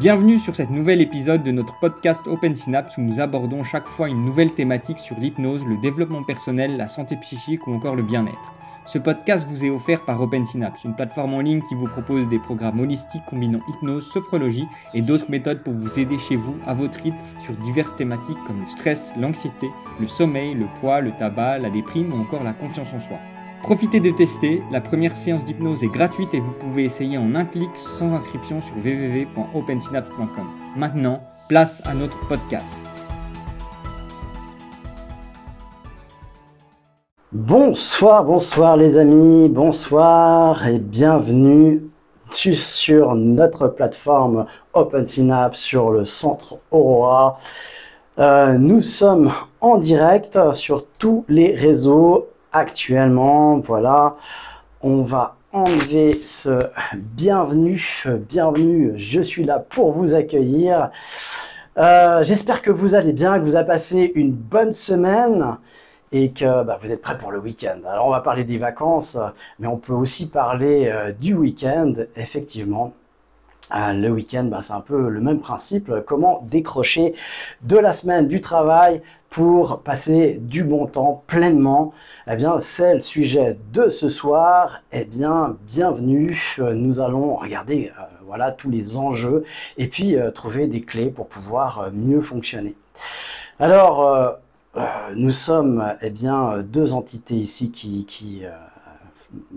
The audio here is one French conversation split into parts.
Bienvenue sur cet nouvel épisode de notre podcast Open Synapse où nous abordons chaque fois une nouvelle thématique sur l'hypnose, le développement personnel, la santé psychique ou encore le bien-être. Ce podcast vous est offert par Open Synapse, une plateforme en ligne qui vous propose des programmes holistiques combinant hypnose, sophrologie et d'autres méthodes pour vous aider chez vous, à votre rythme, sur diverses thématiques comme le stress, l'anxiété, le sommeil, le poids, le tabac, la déprime ou encore la confiance en soi. Profitez de tester, la première séance d'hypnose est gratuite et vous pouvez essayer en un clic sans inscription sur www.opensynapse.com. Maintenant, place à notre podcast. Bonsoir, bonsoir les amis, bonsoir et bienvenue sur notre plateforme Open Synapse sur le centre Aurora. Euh, nous sommes en direct sur tous les réseaux actuellement. Voilà, on va enlever ce bienvenue, bienvenue, je suis là pour vous accueillir. Euh, j'espère que vous allez bien, que vous avez passé une bonne semaine et que bah, vous êtes prêts pour le week-end. Alors on va parler des vacances, mais on peut aussi parler euh, du week-end, effectivement. Euh, le week-end, bah, c'est un peu le même principe. Comment décrocher de la semaine du travail pour passer du bon temps pleinement? Eh bien, c'est le sujet de ce soir. Eh bien, bienvenue. Nous allons regarder euh, voilà tous les enjeux et puis euh, trouver des clés pour pouvoir mieux fonctionner. Alors, nous sommes eh bien deux entités ici qui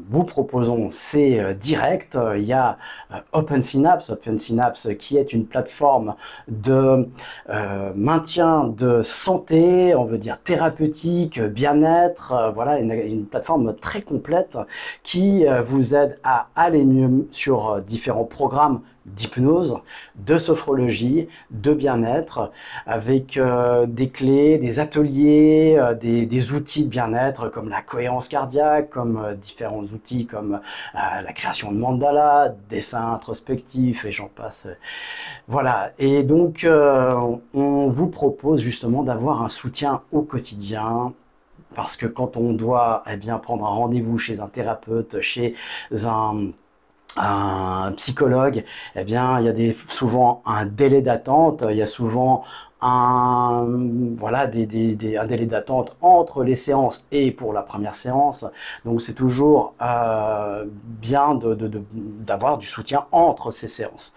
vous proposons, c'est euh, direct. Il y a euh, Open Synapse, Open Synapse qui est une plateforme de euh, maintien de santé, on veut dire thérapeutique, bien-être, voilà, une, plateforme très complète qui vous aide à aller mieux sur différents programmes d'hypnose, de sophrologie, de bien-être, avec euh, des clés, des ateliers, euh, des, outils de bien-être comme la cohérence cardiaque, comme euh, différents outils comme la création de mandala, dessin introspectif et j'en passe. Voilà, et donc on vous propose justement d'avoir un soutien au quotidien parce que quand on doit eh bien, prendre un rendez-vous chez un thérapeute, chez un un psychologue, eh bien, il y a des, souvent un délai d'attente, il y a souvent un, voilà, des, des, un délai d'attente entre les séances et pour la première séance. Donc c'est toujours euh, bien d'avoir de, du soutien entre ces séances.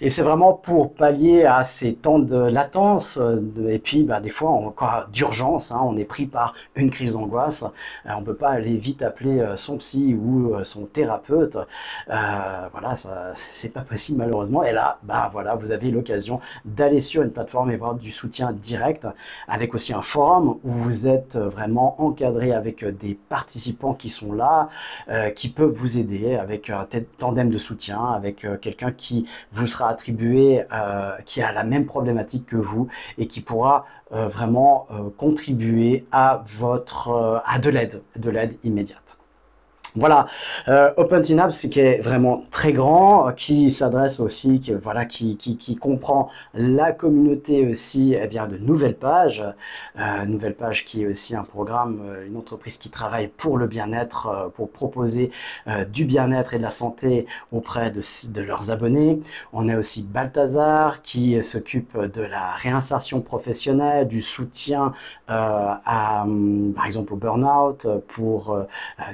Et c'est vraiment pour pallier à ces temps de latence. et puis bah, des fois, en cas d'urgence, hein, on est pris par une crise d'angoisse. Euh, on ne peut pas aller vite appeler euh, son psy ou son thérapeute. voilà, c'est pas possible malheureusement. Et là, bah, voilà, vous avez l'occasion d'aller sur une plateforme et voir du soutien direct, avec aussi un forum où vous êtes vraiment encadré avec des participants qui sont là, euh, qui peuvent vous aider avec un tandem de soutien, avec euh, quelqu'un qui vous sera attribué, euh, qui a la même problématique que vous et qui pourra vraiment contribuer à votre à de l'aide, de l'aide immédiate. Voilà, euh, qui est vraiment très grand, qui s'adresse aussi, qui, voilà, qui, qui, comprend la communauté aussi, eh bien, de Nouvelle Page, euh, Nouvelle Page qui est aussi un programme, euh, une entreprise qui travaille pour le bien-être, euh, pour proposer euh, du bien-être et de la santé auprès de, de leurs abonnés. On a aussi Balthazar qui s'occupe de la réinsertion professionnelle, du soutien à, par exemple, au burn-out, pour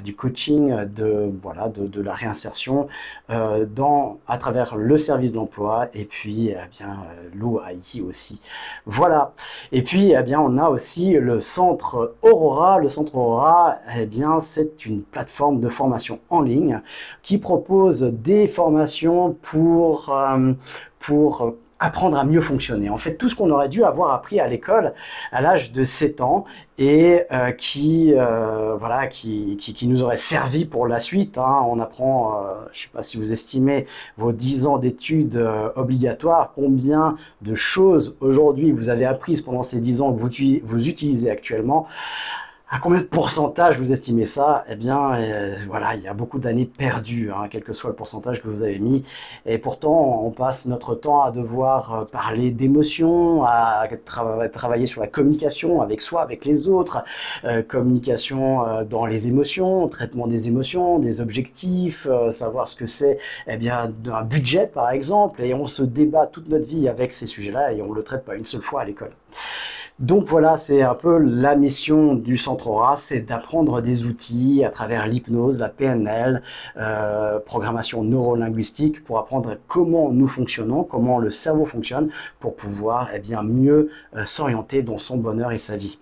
du coaching de, voilà, de, la réinsertion euh, dans, à travers le service d'emploi et puis eh euh, l'OAI aussi. Voilà. Et puis eh bien on a aussi le centre Aurora. Le centre Aurora, eh bien c'est une plateforme de formation en ligne qui propose des formations euh, pour apprendre à mieux fonctionner. En fait, tout ce qu'on aurait dû avoir appris à l'école à l'âge de 7 ans et euh, qui, euh, voilà, qui, qui, nous aurait servi pour la suite. Hein. On apprend, euh, je ne sais pas si vous estimez vos 10 ans d'études obligatoires, combien de choses aujourd'hui vous avez apprises pendant ces 10 ans que vous, vous utilisez actuellement. À combien de pourcentage vous estimez ça? Eh bien, euh, voilà, il y a beaucoup d'années perdues, hein, quel que soit le pourcentage que vous avez mis. Et pourtant, on passe notre temps à devoir euh, parler d'émotions, à travailler sur la communication avec soi, avec les autres, euh, communication dans les émotions, traitement des émotions, des objectifs, savoir ce que c'est, eh bien, un budget par exemple. Et on se débat toute notre vie avec ces sujets-là et on le traite pas une seule fois à l'école. Donc voilà, c'est un peu la mission du Centre Aura, c'est d'apprendre des outils à travers l'hypnose, la PNL, euh, programmation neurolinguistique, pour apprendre comment nous fonctionnons, comment le cerveau fonctionne, pour pouvoir eh bien, mieux euh, s'orienter dans son bonheur et sa vie.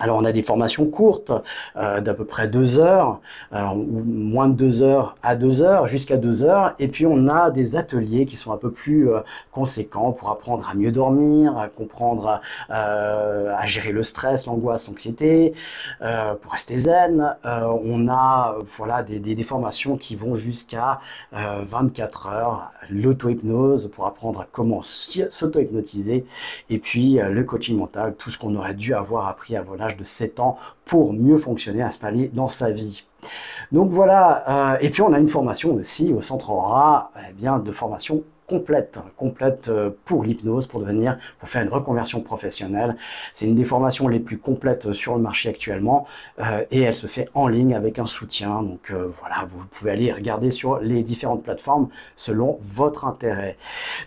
Alors on a des formations courtes euh, d'à peu près deux heures, euh, ou moins de deux heures à deux heures, jusqu'à deux heures, et puis on a des ateliers qui sont un peu plus euh, conséquents pour apprendre à mieux dormir, à comprendre à gérer le stress, l'angoisse, l'anxiété, pour rester zen. on a voilà des, des, formations qui vont jusqu'à 24 heures, l'auto-hypnose pour apprendre à comment s'auto-hypnotiser, et puis le coaching mental, tout ce qu'on aurait dû avoir appris à de 7 ans pour mieux fonctionner, installer dans sa vie. Donc voilà, euh, et puis on a une formation aussi au Centre Aura, eh bien, de formation complète, complète euh, pour l'hypnose, pour devenir, pour faire une reconversion professionnelle. C'est une des formations les plus complètes sur le marché actuellement euh, et elle se fait en ligne avec un soutien. Donc euh, voilà, vous pouvez aller regarder sur les différentes plateformes selon votre intérêt.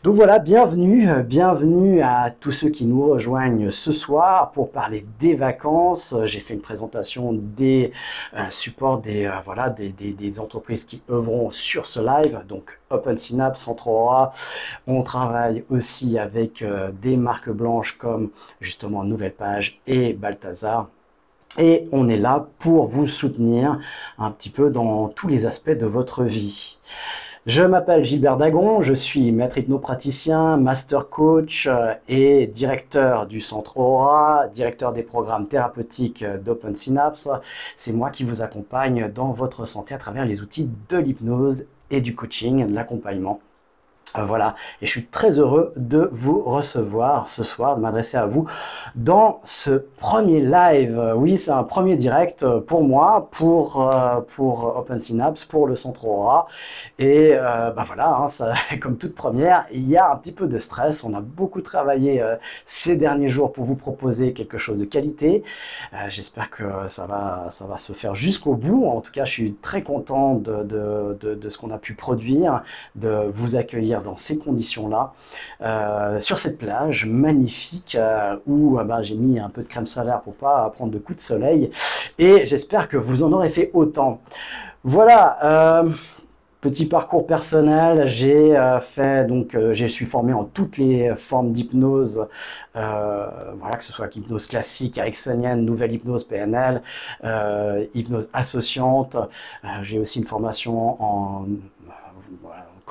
Donc voilà, bienvenue, bienvenue à tous ceux qui nous rejoignent ce soir pour parler des vacances. J'ai fait une présentation des supports des voilà des entreprises qui œuvront sur ce live, donc OpenSynapse, Centre Aura, on travaille aussi avec euh, des marques blanches comme justement Nouvelle Page et Balthazar. Et on est là pour vous soutenir un petit peu dans tous les aspects de votre vie. Je m'appelle Gilbert Dagon, je suis maître hypnopraticien, master coach euh, et directeur du centre Aura, directeur des programmes thérapeutiques d'Open Synapse. C'est moi qui vous accompagne dans votre santé à travers les outils de l'hypnose et du coaching, de l'accompagnement voilà, et je suis très heureux de vous recevoir ce soir, de m'adresser à vous dans ce premier live. Oui, c'est un premier direct pour moi, pour, euh, pour Open Synapse, pour le Centre Aura. Et euh, bah voilà, hein, comme toute première, il y a un petit peu de stress. On a beaucoup travaillé ces derniers jours pour vous proposer quelque chose de qualité. J'espère que ça va, se faire jusqu'au bout. En tout cas, je suis très content de, de, de ce qu'on a pu produire, de vous accueillir dans ces conditions-là, euh, sur cette plage magnifique euh, où euh, bah, j'ai mis un peu de crème solaire pour pas prendre de coups de soleil. Et j'espère que vous en aurez fait autant. Voilà. Petit parcours personnel, j'ai fait donc je suis formé en toutes les formes d'hypnose, voilà que ce soit hypnose classique, ericksonienne, nouvelle hypnose PNL, hypnose associante. j'ai aussi une formation en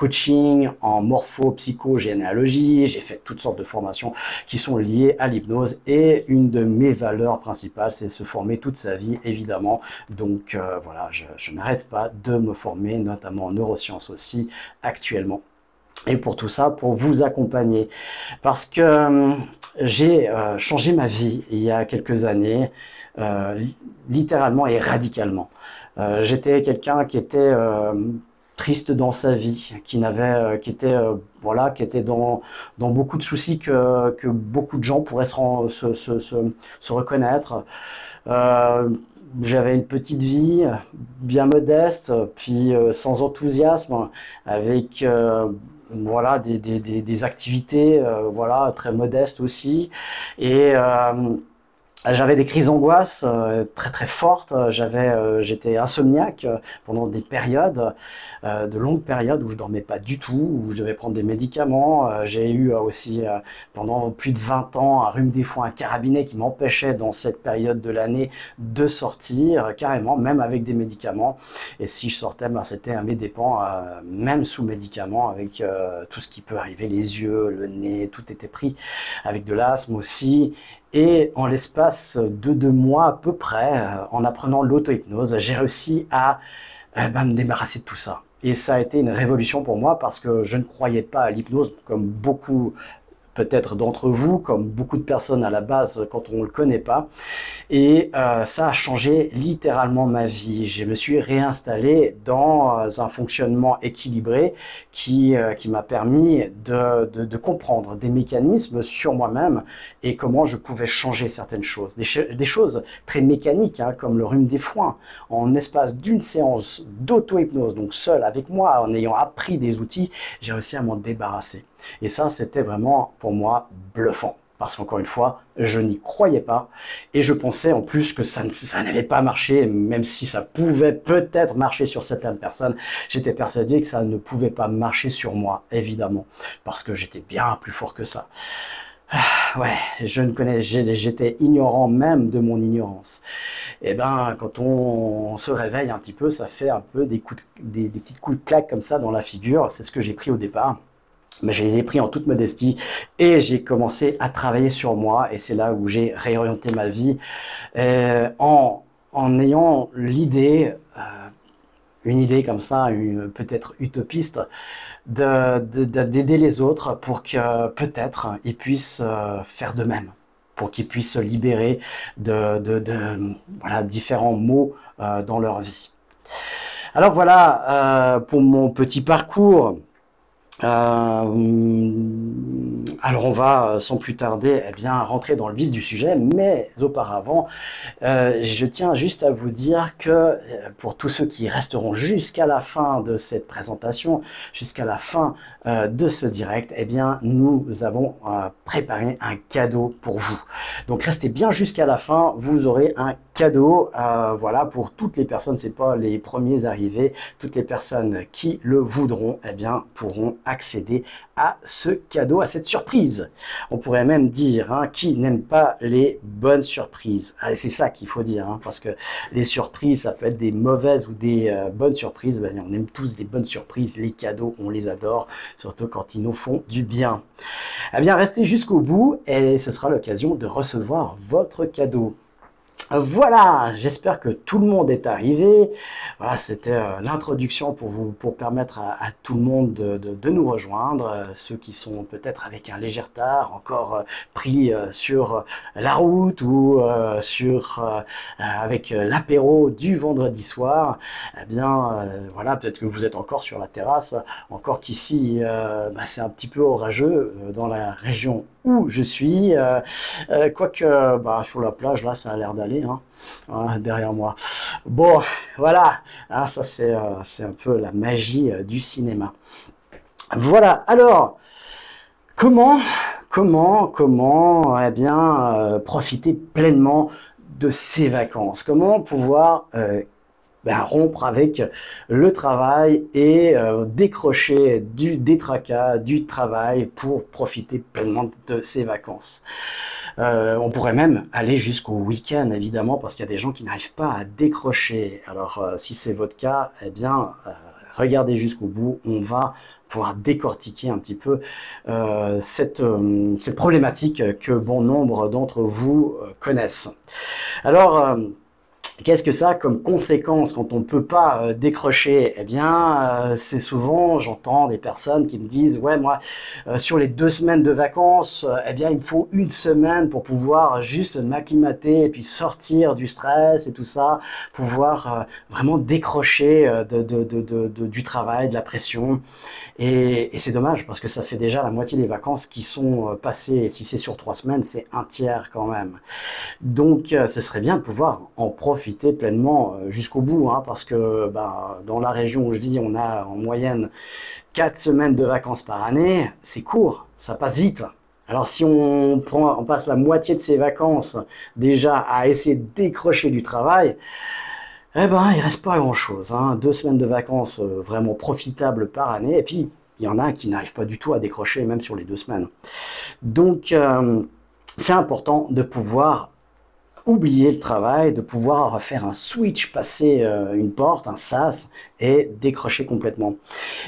coaching, en morpho, psycho, généalogie. J'ai fait toutes sortes de formations qui sont liées à l'hypnose. Et une de mes valeurs principales, c'est se former toute sa vie, évidemment. Donc euh, voilà, je, n'arrête pas de me former, notamment en neurosciences aussi, actuellement. Et pour tout ça, pour vous accompagner. Parce que euh, j'ai euh, changé ma vie il y a quelques années, littéralement et radicalement. J'étais quelqu'un qui était triste dans sa vie, qui n'avait, euh, qui était, euh, dans, beaucoup de soucis que, beaucoup de gens pourraient se, reconnaître. Euh, j'avais une petite vie bien modeste, puis sans enthousiasme, avec voilà des activités voilà très modestes aussi, et j'avais des crises d'angoisse euh, très très fortes. J'avais, euh, j'étais insomniaque euh, pendant des périodes, de longues périodes où je dormais pas du tout, où je devais prendre des médicaments. J'ai eu aussi pendant plus de 20 ans un rhume des foins, un carabinet qui m'empêchait dans cette période de l'année de sortir carrément, même avec des médicaments. Et si je sortais, ben, c'était à mes dépens, même sous médicaments, avec tout ce qui peut arriver, les yeux, le nez, tout était pris, avec de l'asthme aussi. Et en l'espace de deux mois à peu près, euh, en apprenant l'auto-hypnose, j'ai réussi à euh, bah, me débarrasser de tout ça. Et ça a été une révolution pour moi parce que je ne croyais pas à l'hypnose comme beaucoup peut-être d'entre vous, comme beaucoup de personnes à la base quand on ne le connaît pas. Et euh, ça a changé littéralement ma vie. Je me suis réinstallé dans euh, un fonctionnement équilibré qui, euh, qui m'a permis de, de, comprendre des mécanismes sur moi-même et comment je pouvais changer certaines choses. Des, des choses très mécaniques, hein, comme le rhume des foins. En espace d'une séance d'auto-hypnose, donc seul avec moi, en ayant appris des outils, j'ai réussi à m'en débarrasser. Et ça, c'était vraiment pour moi bluffant. Parce qu'encore une fois, je n'y croyais pas. Et je pensais en plus que ça, n'allait pas marcher, même si ça pouvait peut-être marcher sur certaines personnes. J'étais persuadé que ça ne pouvait pas marcher sur moi, évidemment. Parce que j'étais bien plus fort que ça. Ah, ouais, je ne connais, j'étais ignorant même de mon ignorance. Et eh ben, quand on, se réveille un petit peu, ça fait un peu des coups, des, petits coups de claque comme ça dans la figure. C'est ce que j'ai pris au départ mais je les ai pris en toute modestie et j'ai commencé à travailler sur moi et c'est là où j'ai réorienté ma vie euh, en, en, ayant l'idée, euh, une idée comme ça, peut-être utopiste, d'aider de, les autres pour que peut-être ils puissent euh, faire de même pour qu'ils puissent se libérer de, voilà, différents maux dans leur vie. Alors voilà pour mon petit parcours. Euh, alors on va euh, sans plus tarder eh bien, rentrer dans le vif du sujet, mais auparavant, euh, je tiens juste à vous dire que pour tous ceux qui resteront jusqu'à la fin de cette présentation, jusqu'à la fin de ce direct, eh bien, nous avons préparé un cadeau pour vous. Donc restez bien jusqu'à la fin, vous aurez un cadeau, voilà, pour toutes les personnes, c'est pas les premiers arrivés, toutes les personnes qui le voudront, eh bien, pourront accéder à ce cadeau, à cette surprise. On pourrait même dire, hein, qui n'aime pas les bonnes surprises C'est ça qu'il faut dire, hein, parce que les surprises, ça peut être des mauvaises ou des euh, bonnes surprises. Ben, on aime tous des bonnes surprises, les cadeaux, on les adore, surtout quand ils nous font du bien. Eh bien, restez jusqu'au bout et ce sera l'occasion de recevoir votre cadeau. Voilà, j'espère que tout le monde est arrivé. Voilà, c'était euh, l'introduction pour vous, permettre à, tout le monde de, nous rejoindre. Euh, ceux qui sont peut-être avec un léger retard, encore euh, pris sur la route ou avec l'apéro du vendredi soir. Eh bien, voilà, peut-être que vous êtes encore sur la terrasse, encore qu'ici, bah, c'est un petit peu orageux dans la région où je suis. quoique, bah, sur la plage, là, ça a l'air d'aller. Hein, derrière moi. Bon, voilà, ah, ça euh, c'est un peu la magie euh, du cinéma. Voilà, alors, comment, comment, comment, eh bien, euh, profiter pleinement de ces vacances? Comment pouvoir ben, rompre avec le travail et décrocher du détracas du travail pour profiter pleinement de ces vacances. Euh, on pourrait même aller jusqu'au week-end, évidemment, parce qu'il y a des gens qui n'arrivent pas à décrocher. Alors, euh, si c'est votre cas, eh bien, euh, regardez jusqu'au bout. On va pouvoir décortiquer un petit peu cette problématique que bon nombre d'entre vous connaissent. Alors, Qu'est-ce que ça a comme conséquence quand on ne peut pas euh, décrocher? Eh bien, euh, c'est souvent, j'entends des personnes qui me disent, ouais, moi, euh, sur les deux semaines de vacances, eh bien, il me faut une semaine pour pouvoir juste m'acclimater et puis sortir du stress et tout ça, pouvoir vraiment décrocher du travail, de la pression. Et, et c'est dommage parce que ça fait déjà la moitié des vacances qui sont passées. Si c'est sur trois semaines, c'est un tiers quand même. Donc, ce serait bien de pouvoir en profiter pleinement euh, jusqu'au bout, hein, parce que bah, dans la région où je vis, on a en moyenne 4 semaines de vacances par année, c'est court, ça passe vite. Alors si on, prend, on passe la moitié de ses vacances déjà à essayer de décrocher du travail, eh ben, il reste pas grand-chose. Hein. Deux semaines de vacances euh, vraiment profitables par année, et puis il y en a qui n'arrivent pas du tout à décrocher, même sur les deux semaines. Donc, euh, c'est important de pouvoir oublier le travail, de pouvoir faire un switch, passer euh, une porte, un sas et décrocher complètement.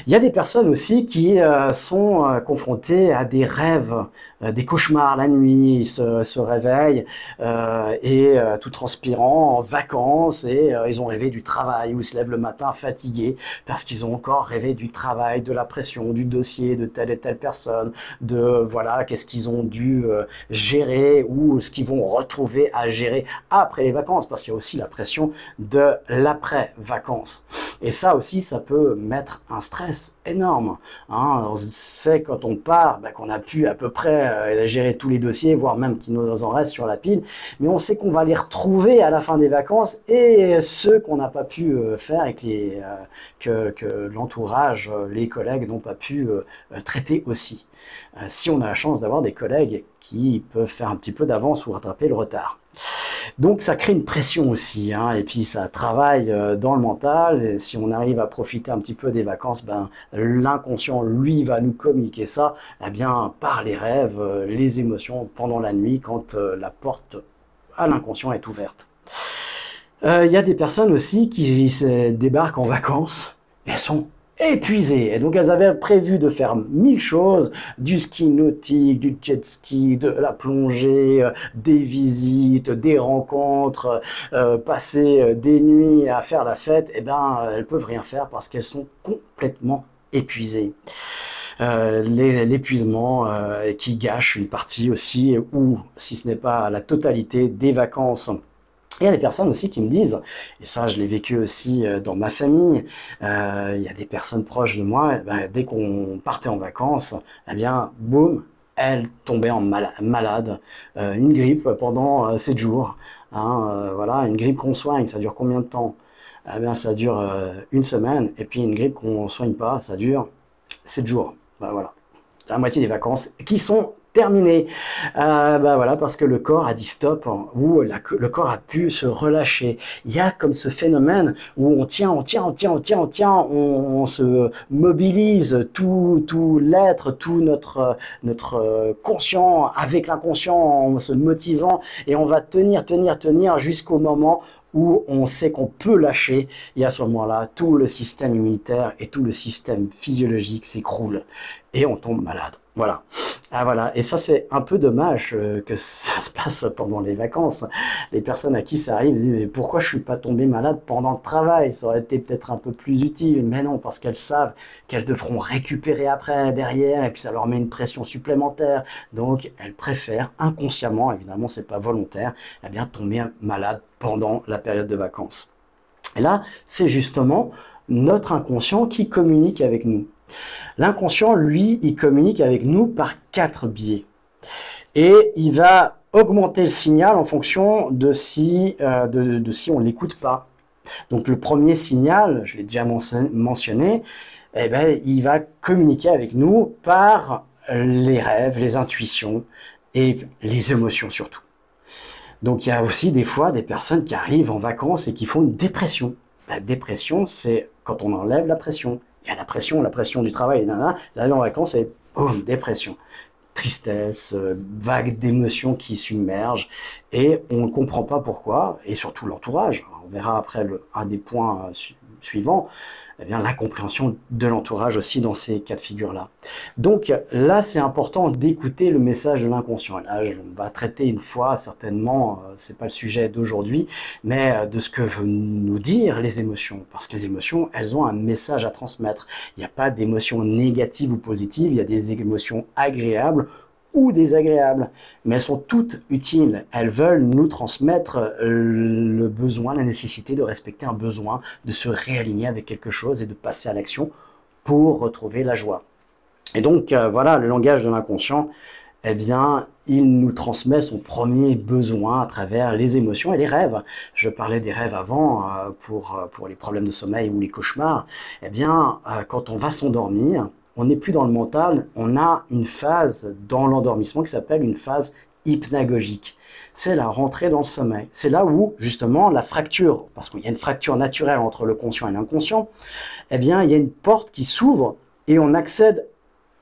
Il y a des personnes aussi qui euh, sont euh, confrontées à des rêves, des cauchemars la nuit, ils se, réveillent et tout transpirant en vacances et ils ont rêvé du travail ou se lèvent le matin fatigués parce qu'ils ont encore rêvé du travail, de la pression, du dossier de telle et telle personne, de voilà qu'est-ce qu'ils ont dû gérer ou ce qu'ils vont retrouver à gérer après les vacances, parce qu'il y a aussi la pression de l'après-vacances. Et ça aussi, ça peut mettre un stress énorme. Hein. On sait quand on part ben, qu'on a pu à peu près euh, gérer tous les dossiers, voire même qu'il nous en reste sur la pile, mais on sait qu'on va les retrouver à la fin des vacances et ceux qu'on n'a pas pu euh, faire et euh, que, que l'entourage, les collègues n'ont pas pu traiter aussi. si on a la chance d'avoir des collègues qui peuvent faire un petit peu d'avance ou rattraper le retard. Donc ça crée une pression aussi, hein, et puis ça travaille euh, dans le mental. Et si on arrive à profiter un petit peu des vacances, ben l'inconscient lui va nous communiquer ça, eh bien par les rêves, euh, les émotions pendant la nuit quand euh, la porte à l'inconscient est ouverte. Il y a des personnes aussi qui débarquent en vacances et elles sont épuisées. Et donc elles avaient prévu de faire mille choses, du ski nautique, du jet ski, de la plongée, euh, des visites, des rencontres, euh, passer euh, des nuits à faire la fête, et eh ben elles peuvent rien faire parce qu'elles sont complètement épuisées. l'épuisement qui gâche une partie aussi, ou si ce n'est pas la totalité des vacances il y a des personnes aussi qui me disent, et ça je l'ai vécu aussi euh, dans ma famille, euh, il y a des personnes proches de moi, eh ben, dès qu'on partait en vacances, eh bien, boum, elle tombait en malade, euh, une grippe pendant 7 jours. Hein, voilà, une grippe qu'on soigne, ça dure combien de temps? Eh bien, ça dure une semaine, et puis une grippe qu'on ne soigne pas, ça dure 7 jours. Ben, voilà la moitié des vacances qui sont terminées. Euh, bah voilà, parce que le corps a dit stop, ou le corps a pu se relâcher. Il y a comme ce phénomène où on tient, on tient, on tient, on tient, on tient, on, se mobilise tout, tout l'être, tout notre, notre conscient avec l'inconscient en se motivant et on va tenir, tenir, tenir jusqu'au moment où on sait qu'on peut lâcher, et à ce moment-là, tout le système immunitaire et tout le système physiologique s'écroule et on tombe malade. Voilà. Ah voilà. Et ça, c'est un peu dommage euh, que ça se passe pendant les vacances. Les personnes à qui ça arrive disent mais pourquoi je suis pas tombé malade pendant le travail? Ça aurait été peut-être un peu plus utile. Mais non, parce qu'elles savent qu'elles devront récupérer après derrière, et puis ça leur met une pression supplémentaire. Donc, elles préfèrent inconsciemment, évidemment, c'est pas volontaire, eh bien tomber malade pendant la période de vacances. Et là, c'est justement notre inconscient qui communique avec nous. L'inconscient, lui, il communique avec nous par quatre biais. Et il va augmenter le signal en fonction de si, euh, on ne l'écoute pas. Donc le premier signal, je l'ai déjà mentionné, eh ben, il va communiquer avec nous par les rêves, les intuitions et les émotions surtout. Donc il y a aussi des fois des personnes qui arrivent en vacances et qui font une dépression. La dépression, c'est quand on enlève la pression. Il y a la pression, la pression du travail, et nana, vous en vacances et boum, dépression. Tristesse, euh, vague d'émotions qui submergent, et on ne comprend pas pourquoi, et surtout l'entourage. On verra après un des points euh, suivants eh bien, de l'entourage aussi dans ces cas de figure-là. Donc là, c'est important d'écouter le message de l'inconscient. Là, on va traiter une fois, certainement, euh, c'est pas le sujet d'aujourd'hui, mais euh, de ce que veulent nous dire les émotions. Parce que les émotions, elles ont un message à transmettre. Il n'y a pas d'émotions négatives ou positives, il y a des émotions agréables ou désagréables, mais elles sont toutes utiles. Elles veulent nous transmettre euh, le besoin, la nécessité de respecter un besoin, de se réaligner avec quelque chose et de passer à l'action pour retrouver la joie. Et donc euh, voilà, le langage de l'inconscient, eh bien, il nous transmet son premier besoin à travers les émotions et les rêves. Je parlais des rêves avant euh, pour, pour les problèmes de sommeil ou les cauchemars. Eh bien, quand on va s'endormir, on n'est plus dans le mental, on a une phase dans l'endormissement qui s'appelle une phase hypnagogique. C'est la rentrée dans le sommeil. C'est là où, justement, la fracture, parce qu'il y a une fracture naturelle entre le conscient et l'inconscient, eh bien, il y a une porte qui s'ouvre et on accède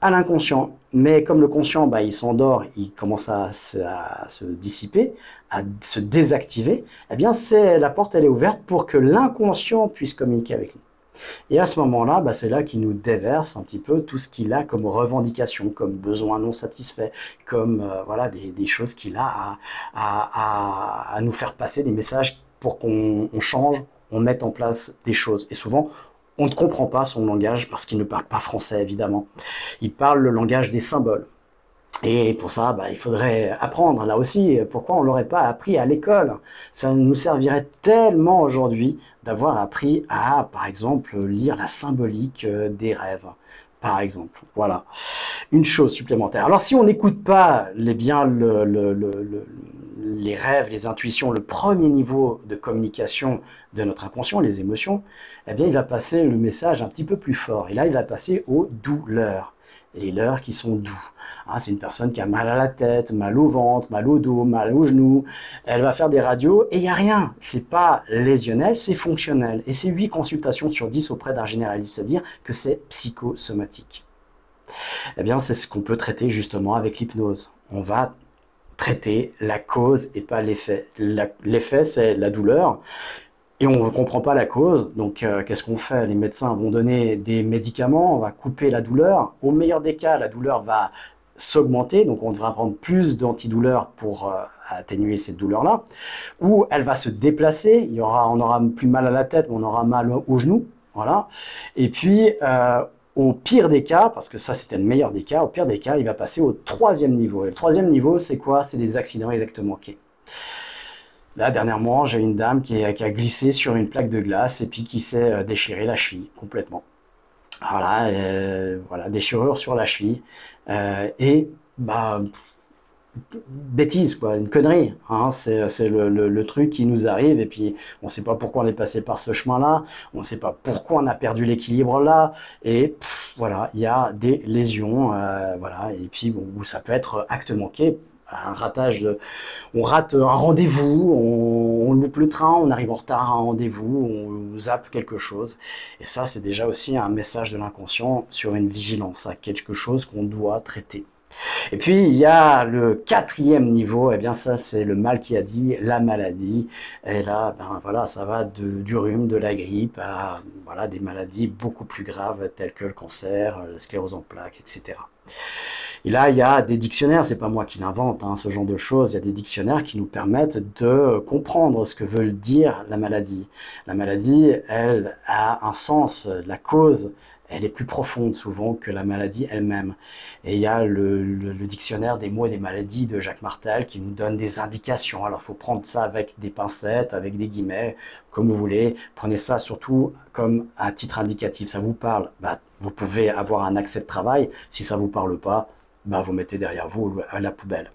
à l'inconscient. Mais comme le conscient, bah, il s'endort, il commence à, se dissiper, à se désactiver, eh bien, c'est la porte, elle est ouverte pour que l'inconscient puisse communiquer avec nous. Et à ce moment-là, bah, c'est là qu'il nous déverse un petit peu tout ce qu'il a comme revendication, comme besoin non satisfait, comme euh, voilà des, choses qu'il a à, nous faire passer, des messages pour qu'on change, on mette en place des choses. Et souvent, on ne comprend pas son langage parce qu'il ne parle pas français, évidemment. Il parle le langage des symboles. Et pour ça, bah, il faudrait apprendre. Là aussi, pourquoi on ne l'aurait pas appris à l'école Ça nous servirait tellement aujourd'hui d'avoir appris à, par exemple, lire la symbolique euh, des rêves. Par exemple, voilà, une chose supplémentaire. Alors si on n'écoute pas les, bien les rêves, les intuitions, le premier niveau de communication de notre inconscient, les émotions, eh bien il va passer le message un petit peu plus fort. Et là, il va passer aux douleurs les leurs qui sont doux. Hein, c'est une personne qui a mal à la tête, mal au ventre, mal au dos, mal aux genoux. Elle va faire des radios et il n'y a rien. C'est pas lésionnel, c'est fonctionnel. Et c'est 8 consultations sur 10 auprès d'un généraliste, c'est-à-dire que c'est psychosomatique. Eh bien, c'est ce qu'on peut traiter justement avec l'hypnose. On va traiter la cause et pas l'effet. L'effet, c'est la douleur et on ne comprend pas la cause. Donc, euh, qu'est-ce qu'on fait? Les médecins vont donner des médicaments, on va couper la douleur. Au meilleur des cas, la douleur va s'augmenter, donc on devra prendre plus d'antidouleurs pour euh, atténuer cette douleur-là. Ou elle va se déplacer, il y aura, on aura plus mal à la tête, mais on aura mal au genou. Voilà. Et puis, euh, au pire des cas, parce que ça c'était le meilleur des cas, au pire des cas, il va passer au troisième niveau. Et le troisième niveau, c'est quoi? C'est des accidents exactement. Okay. Là, dernièrement, j'ai une dame qui, a glissé sur une plaque de glace et puis qui s'est euh, déchiré la cheville complètement. Voilà, euh, voilà, déchirure sur la cheville. Euh, et, bah, bêtise, quoi, une connerie. Hein, c'est le, truc qui nous arrive et puis on ne sait pas pourquoi on est passé par ce chemin-là, on ne sait pas pourquoi on a perdu l'équilibre là, et voilà, il y a des lésions, voilà, et puis bon, ça peut être acte manqué un ratage, on rate un rendez-vous, on, loupe le train, on arrive en retard à un rendez-vous, on zappe quelque chose. Et ça, c'est déjà aussi un message de l'inconscient sur une vigilance à quelque chose qu'on doit traiter. Et puis il y a le quatrième niveau, et eh bien ça c'est le mal qui a dit la maladie. Et là, ben voilà, ça va de, du rhume, de la grippe à voilà des maladies beaucoup plus graves telles que le cancer, la sclérose en plaques, etc. Et là, il y a des dictionnaires, c'est pas moi qui l'invente, hein, ce genre de choses. Il y a des dictionnaires qui nous permettent de comprendre ce que veut dire la maladie. La maladie, elle a un sens, la cause, elle est plus profonde souvent que la maladie elle-même. Et il y a le, dictionnaire des mots et des maladies de Jacques Martel qui nous donne des indications. Alors il faut prendre ça avec des pincettes, avec des guillemets, comme vous voulez. Prenez ça surtout comme un titre indicatif. Ça vous parle, bah, vous pouvez avoir un accès de travail. Si ça vous parle pas, bah, vous mettez derrière vous à la poubelle.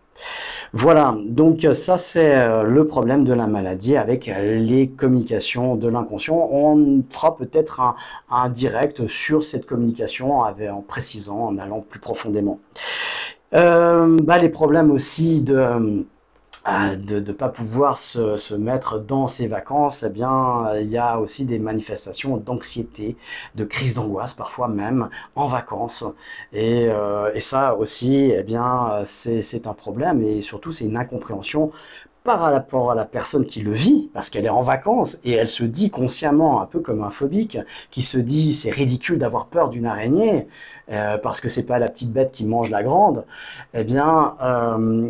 Voilà, donc ça c'est euh, le problème de la maladie avec les communications de l'inconscient. On fera peut-être un, direct sur cette communication en précisant, en allant plus profondément. Euh, bah, les problèmes aussi de de ne pas pouvoir se, mettre dans ses vacances, eh bien, il y a aussi des manifestations d'anxiété, de crise d'angoisse, parfois même en vacances. Et, euh, et ça aussi, eh bien, c'est un problème et surtout c'est une incompréhension par rapport à la personne qui le vit, parce qu'elle est en vacances et elle se dit consciemment, un peu comme un phobique, qui se dit c'est ridicule d'avoir peur d'une araignée euh, parce que c'est pas la petite bête qui mange la grande. Eh bien, euh,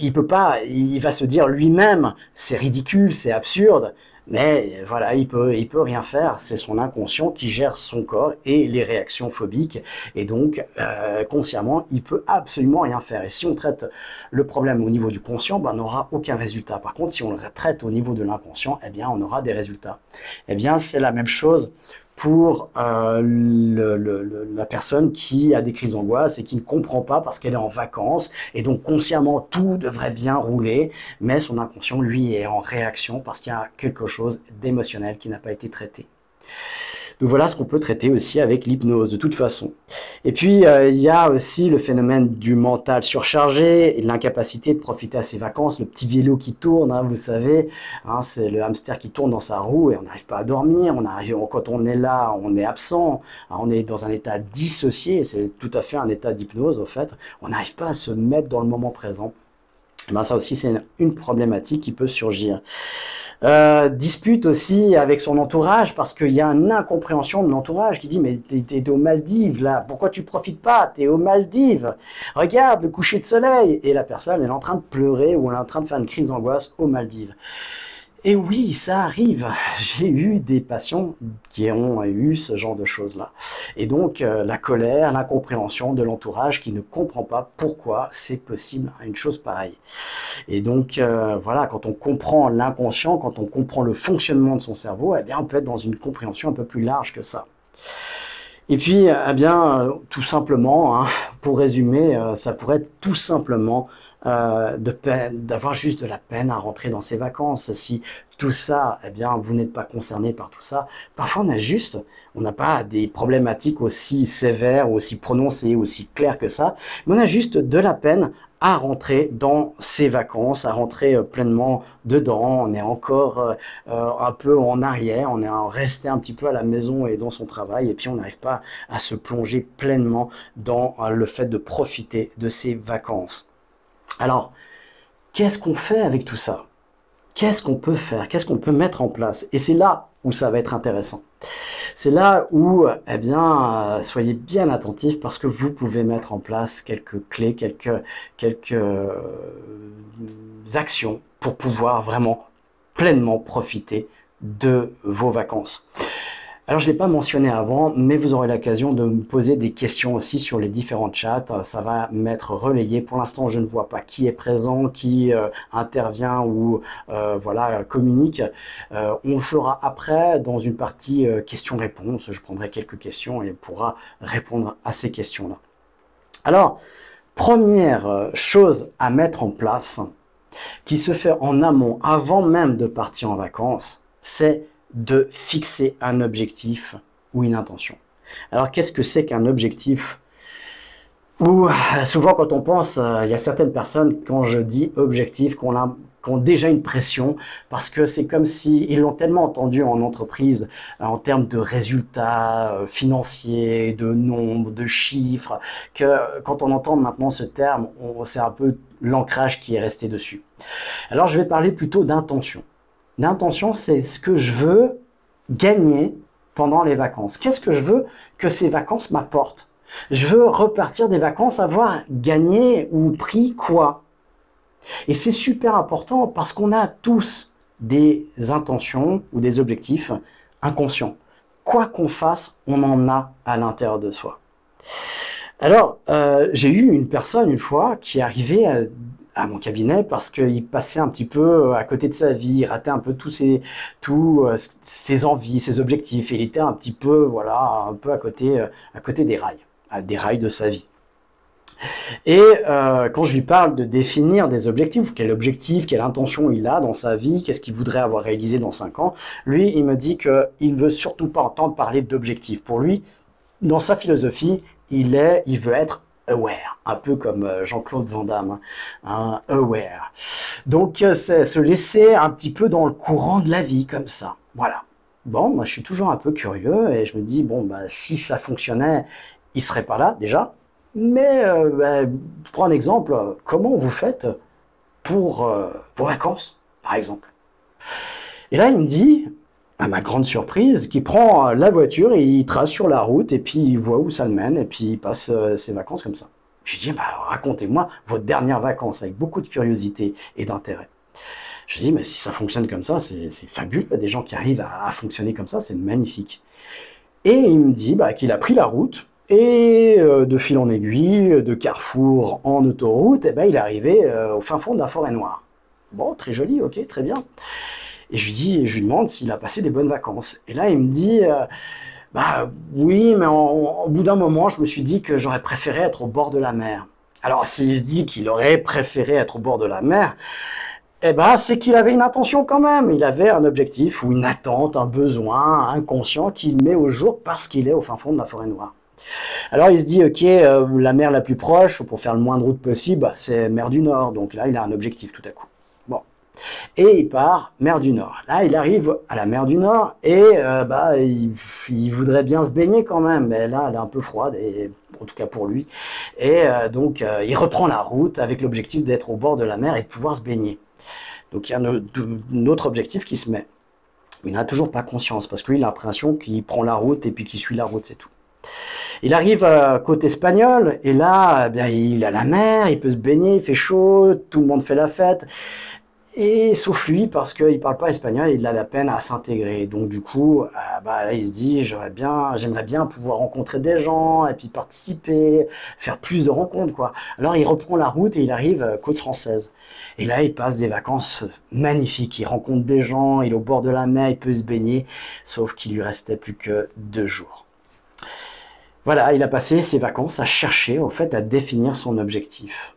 il peut pas, il va se dire lui-même c'est ridicule, c'est absurde. Mais voilà, il peut, il peut rien faire. C'est son inconscient qui gère son corps et les réactions phobiques. Et donc, euh, consciemment, il peut absolument rien faire. Et si on traite le problème au niveau du conscient, ben, on n'aura aucun résultat. Par contre, si on le traite au niveau de l'inconscient, eh bien, on aura des résultats. Eh bien, c'est la même chose pour euh, la personne qui a des crises d'angoisse et qui ne comprend pas parce qu'elle est en vacances et donc consciemment tout devrait bien rouler, mais son inconscient lui est en réaction parce qu'il y a quelque chose d'émotionnel qui n'a pas été traité. Donc voilà ce qu'on peut traiter aussi avec l'hypnose de toute façon. Et puis euh, il y a aussi le phénomène du mental surchargé et de l'incapacité de profiter à ses vacances, le petit vélo qui tourne, hein, vous savez, hein, c'est le hamster qui tourne dans sa roue et on n'arrive pas à dormir, quand on est là, on est absent, hein, on est dans un état dissocié, c'est tout à fait un état d'hypnose au fait, on n'arrive pas à se mettre dans le moment présent. Eh ben ça aussi, c'est une, problématique qui peut surgir. Euh, dispute aussi avec son entourage parce qu'il y a une incompréhension de l'entourage qui dit mais t'es es aux Maldives là, pourquoi tu profites pas? T'es aux Maldives. Regarde le coucher de soleil et la personne elle est en train de pleurer ou elle est en train de faire une crise d'angoisse aux Maldives. Et oui, ça arrive. J'ai eu des patients qui ont eu ce genre de choses-là. Et donc, euh, la colère, l'incompréhension de l'entourage qui ne comprend pas pourquoi c'est possible une chose pareille. Et donc, euh, voilà, quand on comprend l'inconscient, quand on comprend le fonctionnement de son cerveau, eh bien, on peut être dans une compréhension un peu plus large que ça. Et puis, eh bien, euh, tout simplement, hein, pour résumer, ça pourrait être tout simplement euh, d'avoir juste de la peine à rentrer dans ses vacances. Si tout ça, eh bien, vous n'êtes pas concerné par tout ça, parfois on a juste, on n'a pas des problématiques aussi sévères, aussi prononcées, aussi claires que ça, mais on a juste de la peine à rentrer dans ses vacances, à rentrer euh, pleinement dedans. On est encore euh, un peu en arrière, on est resté un petit peu à la maison et dans son travail, et puis on n'arrive pas à se plonger pleinement dans le fait de profiter de ses vacances. Alors, qu'est-ce qu'on fait avec tout ça? Qu'est-ce qu'on peut faire? Qu'est-ce qu'on peut mettre en place? Et c'est là où ça va être intéressant. C'est là où, eh bien, euh, soyez bien attentifs parce que vous pouvez mettre en place quelques clés, quelques, euh, actions pour pouvoir vraiment pleinement profiter de vos vacances. Alors, je ne l'ai pas mentionné avant, mais vous aurez l'occasion de me poser des questions aussi sur les différents chats. Ça va m'être relayé. Pour l'instant, je ne vois pas qui est présent, qui euh, intervient ou euh, voilà communique. Euh, on le fera après dans une partie questions-réponses. Je prendrai quelques questions et on pourra répondre à ces questions-là. Alors, première chose à mettre en place, qui se fait en amont avant même de partir en vacances, c'est de fixer un objectif ou une intention. Alors qu'est-ce que c'est qu'un objectif? Ou souvent quand on pense, euh, il y a certaines personnes, quand je dis objectif, qu'on a ont déjà une pression parce que c'est comme si ils l'ont tellement entendu en entreprise euh, en termes de résultats euh, financiers, de nombres, de chiffres, que quand on entend maintenant ce terme, c'est un peu l'ancrage qui est resté dessus. Alors je vais parler plutôt d'intention. L'intention, c'est ce que je veux gagner pendant les vacances. Qu'est-ce que je veux que ces vacances m'apportent? Je veux repartir des vacances, avoir gagné ou pris quoi? Et c'est super important parce qu'on a tous des intentions ou des objectifs inconscients. Quoi qu'on fasse, on en a à l'intérieur de soi. Alors, euh, j'ai eu une personne une fois qui arrivait à à mon cabinet parce qu'il passait un petit peu à côté de sa vie, il ratait un peu tous ses, tous euh, ses envies, ses objectifs, et il était un petit peu, voilà, un peu à côté, euh, à côté des rails, des rails de sa vie. Et euh, quand je lui parle de définir des objectifs, quel objectif, quelle intention il a dans sa vie, qu'est-ce qu'il voudrait avoir réalisé dans 5 ans, lui, il me dit qu'il ne veut surtout pas entendre parler d'objectifs. Pour lui, dans sa philosophie, il, est, il veut être aware, un peu comme euh, Jean-Claude Van Damme, hein, aware. Donc euh, c'est se laisser un petit peu dans le courant de la vie comme ça. Voilà. Bon, moi je suis toujours un peu curieux et je me dis bon bah si ça fonctionnait, il serait pas là déjà. Mais euh, bah, un exemple. Comment vous faites pour vos vacances, par exemple? Et là il me dit à ma grande surprise, qui prend euh, la voiture et il trace sur la route et puis il voit où ça le mène et puis il passe euh, ses vacances comme ça. Je lui dis, bah, racontez-moi vos dernières vacances avec beaucoup de curiosité et d'intérêt. Je lui dis, mais si ça fonctionne comme ça, c'est fabuleux. Des gens qui arrivent à, fonctionner comme ça, c'est magnifique. Et il me dit bah, qu'il a pris la route et euh, de fil en aiguille, de carrefour en autoroute, et eh ben, il est arrivé au fin fond de la forêt noire. Bon, très joli, ok, très bien. Et je lui dis, je lui demande s'il a passé des bonnes vacances. Et là, il me dit, euh, bah oui, mais au bout d'un moment, je me suis dit que j'aurais préféré être au bord de la mer. Alors, s'il se dit qu'il aurait préféré être au bord de la mer, eh ben, c'est qu'il avait une intention quand même. Il avait un objectif ou une attente, un besoin inconscient qu'il met au jour parce qu'il est au fin fond de la forêt noire. Alors il se dit, ok, euh, la mer la plus proche, pour faire le moins de route possible, bah, c'est mer du Nord. Donc là, il a un objectif tout à coup. Et il part mer du Nord. Là, il arrive à la mer du Nord et euh, bah, il, voudrait bien se baigner quand même. Mais là, elle est un peu froide, en tout cas pour lui. Et euh, donc, il reprend la route avec l'objectif d'être au bord de la mer et de pouvoir se baigner. Donc il y a un, autre objectif qui se met. Mais il n'a toujours pas conscience parce qu'il a l'impression qu'il prend la route et puis qu'il suit la route, c'est tout. Il arrive à côte espagnole et là, eh bien, il a la mer, il peut se baigner, il fait chaud, tout le monde fait la fête. Et sauf lui, parce qu'il ne parle pas espagnol, il a la peine à s'intégrer. Donc du coup, euh, bah, il se dit, j'aimerais bien pouvoir rencontrer des gens, et puis participer, faire plus de rencontres. quoi. Alors il reprend la route et il arrive à côte française. Et là, il passe des vacances magnifiques. Il rencontre des gens, il est au bord de la mer, il peut se baigner, sauf qu'il lui restait plus que deux jours. Voilà, il a passé ses vacances à chercher, au fait, à définir son objectif.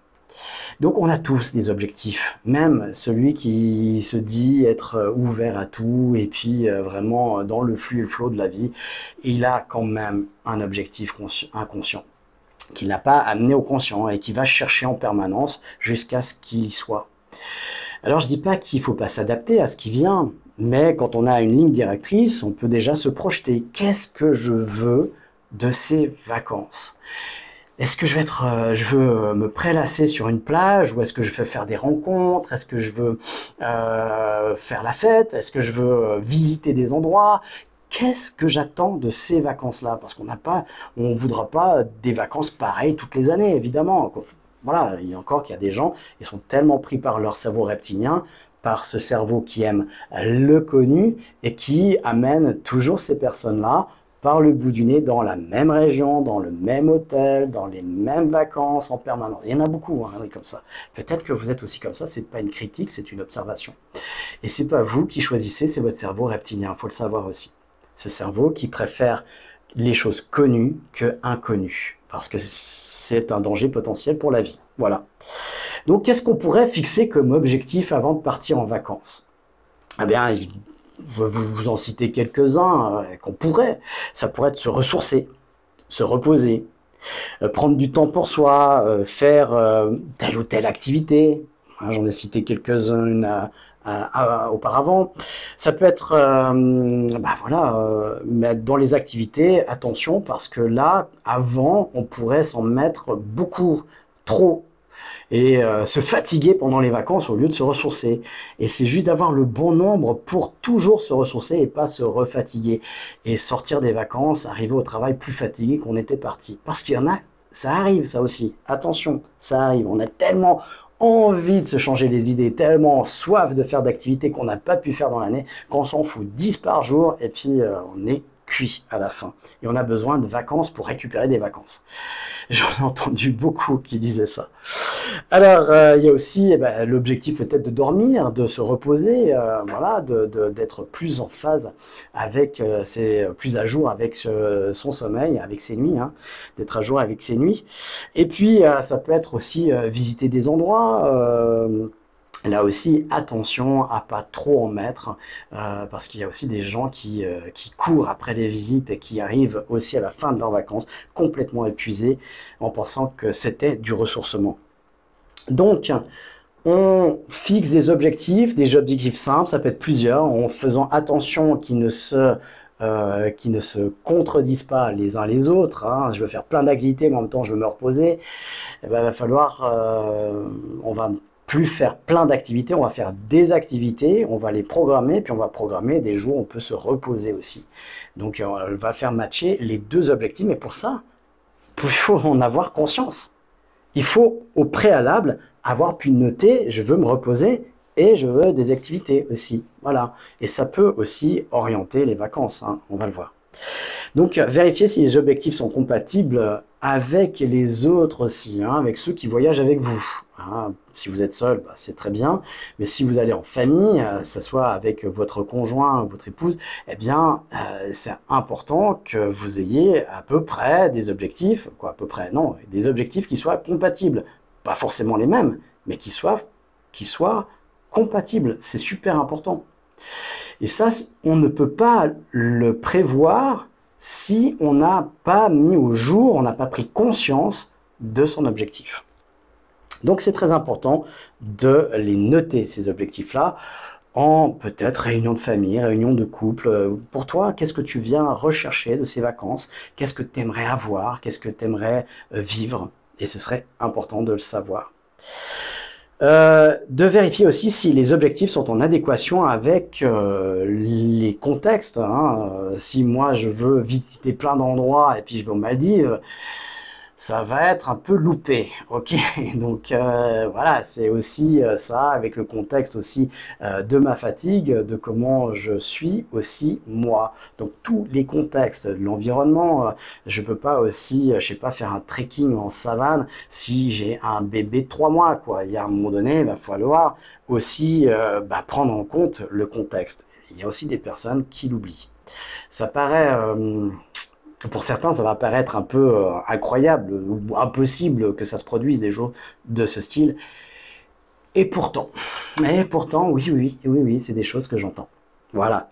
Donc on a tous des objectifs, même celui qui se dit être ouvert à tout et puis euh, vraiment dans le flux et le flot de la vie, il a quand même un objectif inconscient qu'il n'a pas amené au conscient et qui va chercher en permanence jusqu'à ce qu'il soit. Alors je dis pas qu'il faut pas s'adapter à ce qui vient, mais quand on a une ligne directrice, on peut déjà se projeter. Qu'est-ce que je veux de ces vacances? Est-ce que je vais être, euh, je veux euh, me prélasser sur une plage ou est-ce que je veux faire des rencontres? Est-ce que je veux euh, faire la fête? Est-ce que je veux visiter des endroits? Qu'est-ce que j'attends de ces vacances-là? Parce qu'on n'a pas, on voudra pas des vacances pareilles toutes les années, évidemment. Voilà, il y a encore qu'il y a des gens, ils sont tellement pris par leur cerveau reptilien, par ce cerveau qui aime le connu et qui amène toujours ces personnes-là par le bout du nez dans la même région, dans le même hôtel, dans les mêmes vacances en permanence. Il y en a beaucoup, hein, comme ça. Peut-être que vous êtes aussi comme ça, c'est pas une critique, c'est une observation. Et c'est pas vous qui choisissez, c'est votre cerveau reptilien, il faut le savoir aussi. Ce cerveau qui préfère les choses connues que inconnues, parce que c'est un danger potentiel pour la vie. Voilà. Donc qu'est-ce qu'on pourrait fixer comme objectif avant de partir en vacances? Eh bien, je vais vous en citer quelques-uns euh, qu'on pourrait. Ça pourrait être se ressourcer, se reposer, euh, prendre du temps pour soi, euh, faire telle ou telle activité. Hein, j'en ai cité quelques-unes auparavant. Ça peut être, bah voilà, mettre dans les activités, attention, parce que là, avant, on pourrait s'en mettre beaucoup, trop et euh, se fatiguer pendant les vacances au lieu de se ressourcer. Et c'est juste d'avoir le bon nombre pour toujours se ressourcer et pas se refatiguer. Et sortir des vacances, arriver au travail plus fatigué qu'on était parti. Parce qu'il y en a, ça arrive ça aussi. Attention, ça arrive. On a tellement envie de se changer les idées, tellement soif de faire d'activités qu'on n'a pas pu faire dans l'année, qu'on s'en fout 10 par jour et puis euh, on est cuit à la fin. Et on a besoin de vacances pour récupérer des vacances. J'en ai entendu beaucoup qui disaient ça. Alors, euh, il y a aussi eh ben, l'objectif peut-être de dormir, de se reposer, euh, voilà, d'être plus en phase avec, euh, plus à jour avec son sommeil, avec ses nuits, hein, d'être à jour avec ses nuits. Et puis, ça peut être aussi visiter des endroits Là aussi, attention à pas trop en mettre, euh, parce qu'il y a aussi des gens qui, euh, qui courent après les visites et qui arrivent aussi à la fin de leurs vacances complètement épuisés en pensant que c'était du ressourcement. Donc, on fixe des objectifs, des objectifs simples, ça peut être plusieurs, en faisant attention qu'ils ne se euh, ne se contredisent pas les uns les autres. Hein. Je veux faire plein d'activités, mais en même temps je veux me reposer. Eh ben, il va falloir, on va plus faire plein d'activités, on va faire des activités, on va les programmer, puis on va programmer des jours où on peut se reposer aussi. Donc on va faire matcher les deux objectifs, mais pour ça, il faut en avoir conscience. Il faut au préalable avoir pu noter, je veux me reposer et je veux des activités aussi. Voilà. Et ça peut aussi orienter les vacances, hein. on va le voir. Donc, vérifiez si les objectifs sont compatibles avec les autres aussi, hein, avec ceux qui voyagent avec vous. Hein. Si vous êtes seul, bah, c'est très bien, mais si vous allez en famille, euh, que ce soit avec votre conjoint votre épouse, eh bien, euh, c'est important que vous ayez à peu près des objectifs, quoi, à peu près, non, des objectifs qui soient compatibles. Pas forcément les mêmes, mais qui soient compatibles. C'est super important. Et ça, on ne peut pas le prévoir si on n'a pas mis au jour, on n'a pas pris conscience de son objectif. Donc c'est très important de les noter, ces objectifs-là, en peut-être réunion de famille, réunion de couple. Pour toi, qu'est-ce que tu viens rechercher de ces vacances? Qu'est-ce que tu aimerais avoir? Qu'est-ce que tu aimerais euh, vivre? Et ce serait important de le savoir. Euh, de vérifier aussi si les objectifs sont en adéquation avec euh, les contextes. Hein. Si moi je veux visiter plein d'endroits et puis je vais aux Maldives, ça va être un peu loupé, ok? Donc euh, voilà, c'est aussi euh, ça avec le contexte aussi euh, de ma fatigue, de comment je suis aussi moi. Donc tous les contextes, l'environnement, je peux pas aussi, je sais pas, faire un trekking en savane si j'ai un bébé de trois mois, quoi. Il y a un moment donné, il va falloir aussi bah, prendre en compte le contexte. Il y a aussi des personnes qui l'oublient. Ça paraît pour certains, ça va paraître un peu euh, incroyable ou impossible que ça se produise des jeux de ce style. Et pourtant, mais pourtant, oui, oui, oui, oui, c'est des choses que j'entends. Voilà.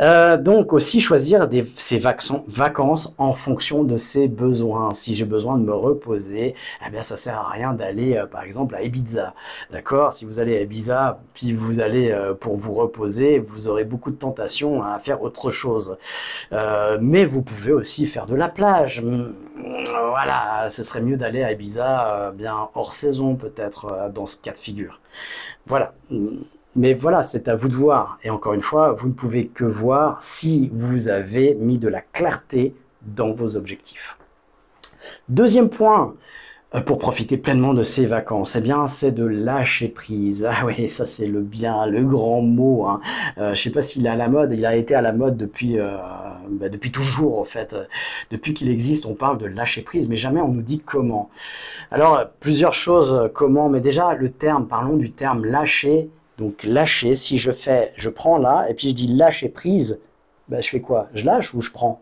Euh, donc aussi choisir ses vacances en fonction de ses besoins. Si j'ai besoin de me reposer, eh bien ça sert à rien d'aller euh, par exemple à Ibiza. D'accord? Si vous allez à Ibiza, puis vous allez euh, pour vous reposer, vous aurez beaucoup de tentations à faire autre chose. mais vous pouvez aussi faire de la plage. Voilà, ce serait mieux d'aller à Ibiza bien hors saison peut-être dans ce cas de figure. Voilà. Mais voilà, c'est à vous de voir. Et encore une fois, vous ne pouvez que voir si vous avez mis de la clarté dans vos objectifs. Deuxième point, euh, pour profiter pleinement de ces vacances, eh bien, c'est de lâcher prise. Ah oui, ça c'est le bien, le grand mot. Hein. Euh, je ne sais pas s'il est à la mode. Il a été à la mode depuis, euh, bah, depuis toujours en fait. Depuis qu'il existe, on parle de lâcher prise, mais jamais on nous dit comment. Alors plusieurs choses comment, mais déjà le terme, parlons du terme lâcher donc lâcher, si je fais, je prends là, et puis je dis lâcher prise, ben, je fais quoi? Je lâche ou je prends?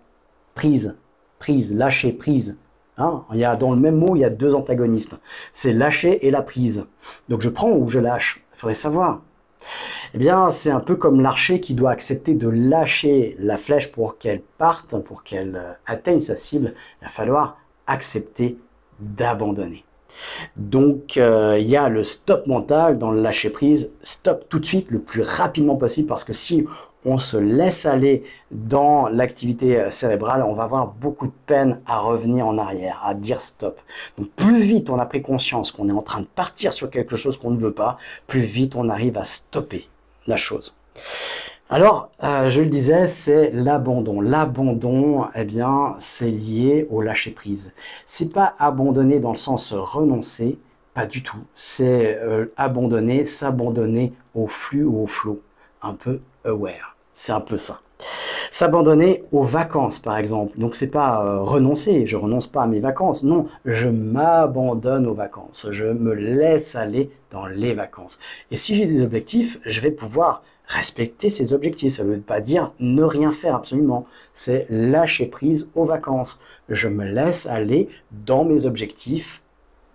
Prise, prise, lâcher, prise. Hein? Y a, dans le même mot, il y a deux antagonistes. C'est lâcher et la prise. Donc je prends ou je lâche? Il faudrait savoir. Eh bien, c'est un peu comme l'archer qui doit accepter de lâcher la flèche pour qu'elle parte, pour qu'elle euh, atteigne sa cible. Il va falloir accepter d'abandonner. Donc euh, il y a le stop mental dans le lâcher prise, stop tout de suite le plus rapidement possible parce que si on se laisse aller dans l'activité euh, cérébrale, on va avoir beaucoup de peine à revenir en arrière, à dire stop. Donc plus vite on a pris conscience qu'on est en train de partir sur quelque chose qu'on ne veut pas, plus vite on arrive à stopper la chose. Alors, euh, je le disais, c'est l'abandon. L'abandon, eh bien, c'est lié au lâcher prise. C'est pas abandonner dans le sens renoncer, pas du tout. C'est euh, abandonner, s'abandonner au flux ou au flot, un peu aware. C'est un peu ça. S'abandonner aux vacances, par exemple. Donc, c'est pas euh, renoncer. Je renonce pas à mes vacances. Non, je m'abandonne aux vacances. Je me laisse aller dans les vacances. Et si j'ai des objectifs, je vais pouvoir respecter ses objectifs. Ça ne veut pas dire ne rien faire absolument. C'est lâcher prise aux vacances. Je me laisse aller dans mes objectifs,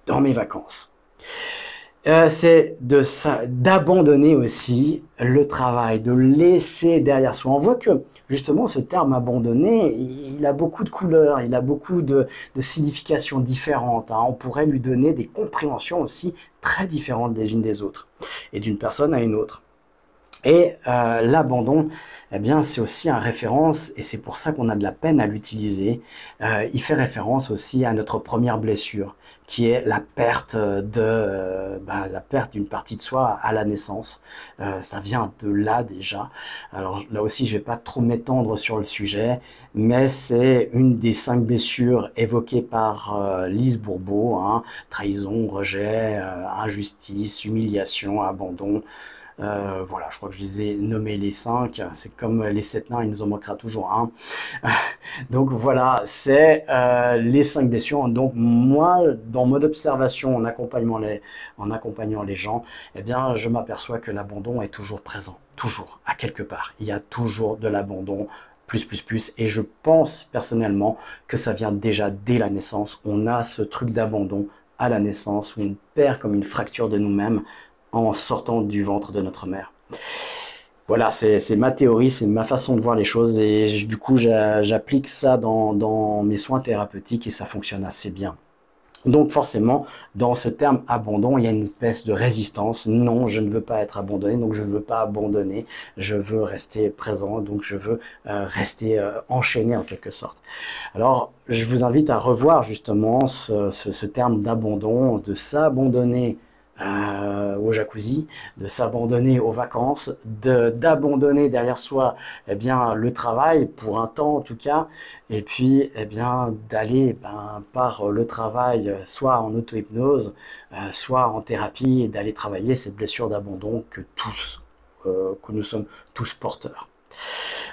dans mes vacances. Euh, c'est d'abandonner aussi le travail, de laisser derrière soi. On voit que justement ce terme abandonner, il a beaucoup de couleurs, il a beaucoup de, significations différentes. Hein. On pourrait lui donner des compréhensions aussi très différentes les unes des autres et d'une personne à une autre. Et euh, l'abandon, eh bien, c'est aussi un référence, et c'est pour ça qu'on a de la peine à l'utiliser. Euh, il fait référence aussi à notre première blessure, qui est la perte de, euh, bah, la perte d'une partie de soi à la naissance. ça vient de là déjà. Alors là aussi, je vais pas trop m'étendre sur le sujet, mais c'est une des cinq blessures évoquées par Lise Bourbeau hein. trahison, rejet, injustice, humiliation, abandon. Euh, voilà, je crois que je les ai nommés les cinq. C'est comme les sept nains, il nous en manquera toujours un. Donc voilà, c'est euh, les cinq blessures. Donc moi, dans mon observation, en accompagnant les, en accompagnant les gens, eh bien, je m'aperçois que l'abandon est toujours présent, toujours, à quelque part. Il y a toujours de l'abandon plus, plus, plus. Et je pense personnellement que ça vient déjà dès la naissance. On a ce truc d'abandon à la naissance où on perd comme une fracture de nous-mêmes en sortant du ventre de notre mère. Voilà, c'est ma théorie, c'est ma façon de voir les choses et du coup j'applique ça dans, mes soins thérapeutiques et ça fonctionne assez bien. Donc forcément, dans ce terme abandon, il y a une espèce de résistance. Non, je ne veux pas être abandonné, donc je ne veux pas abandonner. Je veux rester présent, donc je veux euh, rester euh, enchaîné en quelque sorte. Alors, je vous invite à revoir justement ce terme d'abandon, de s'abandonner euh, au jacuzzi, de s'abandonner aux vacances, d'abandonner derrière soi eh bien, le travail, pour un temps en tout cas, et puis eh d'aller ben, par le travail, soit en auto-hypnose, euh, soit en thérapie, et d'aller travailler cette blessure d'abandon que tous, euh, que nous sommes tous porteurs.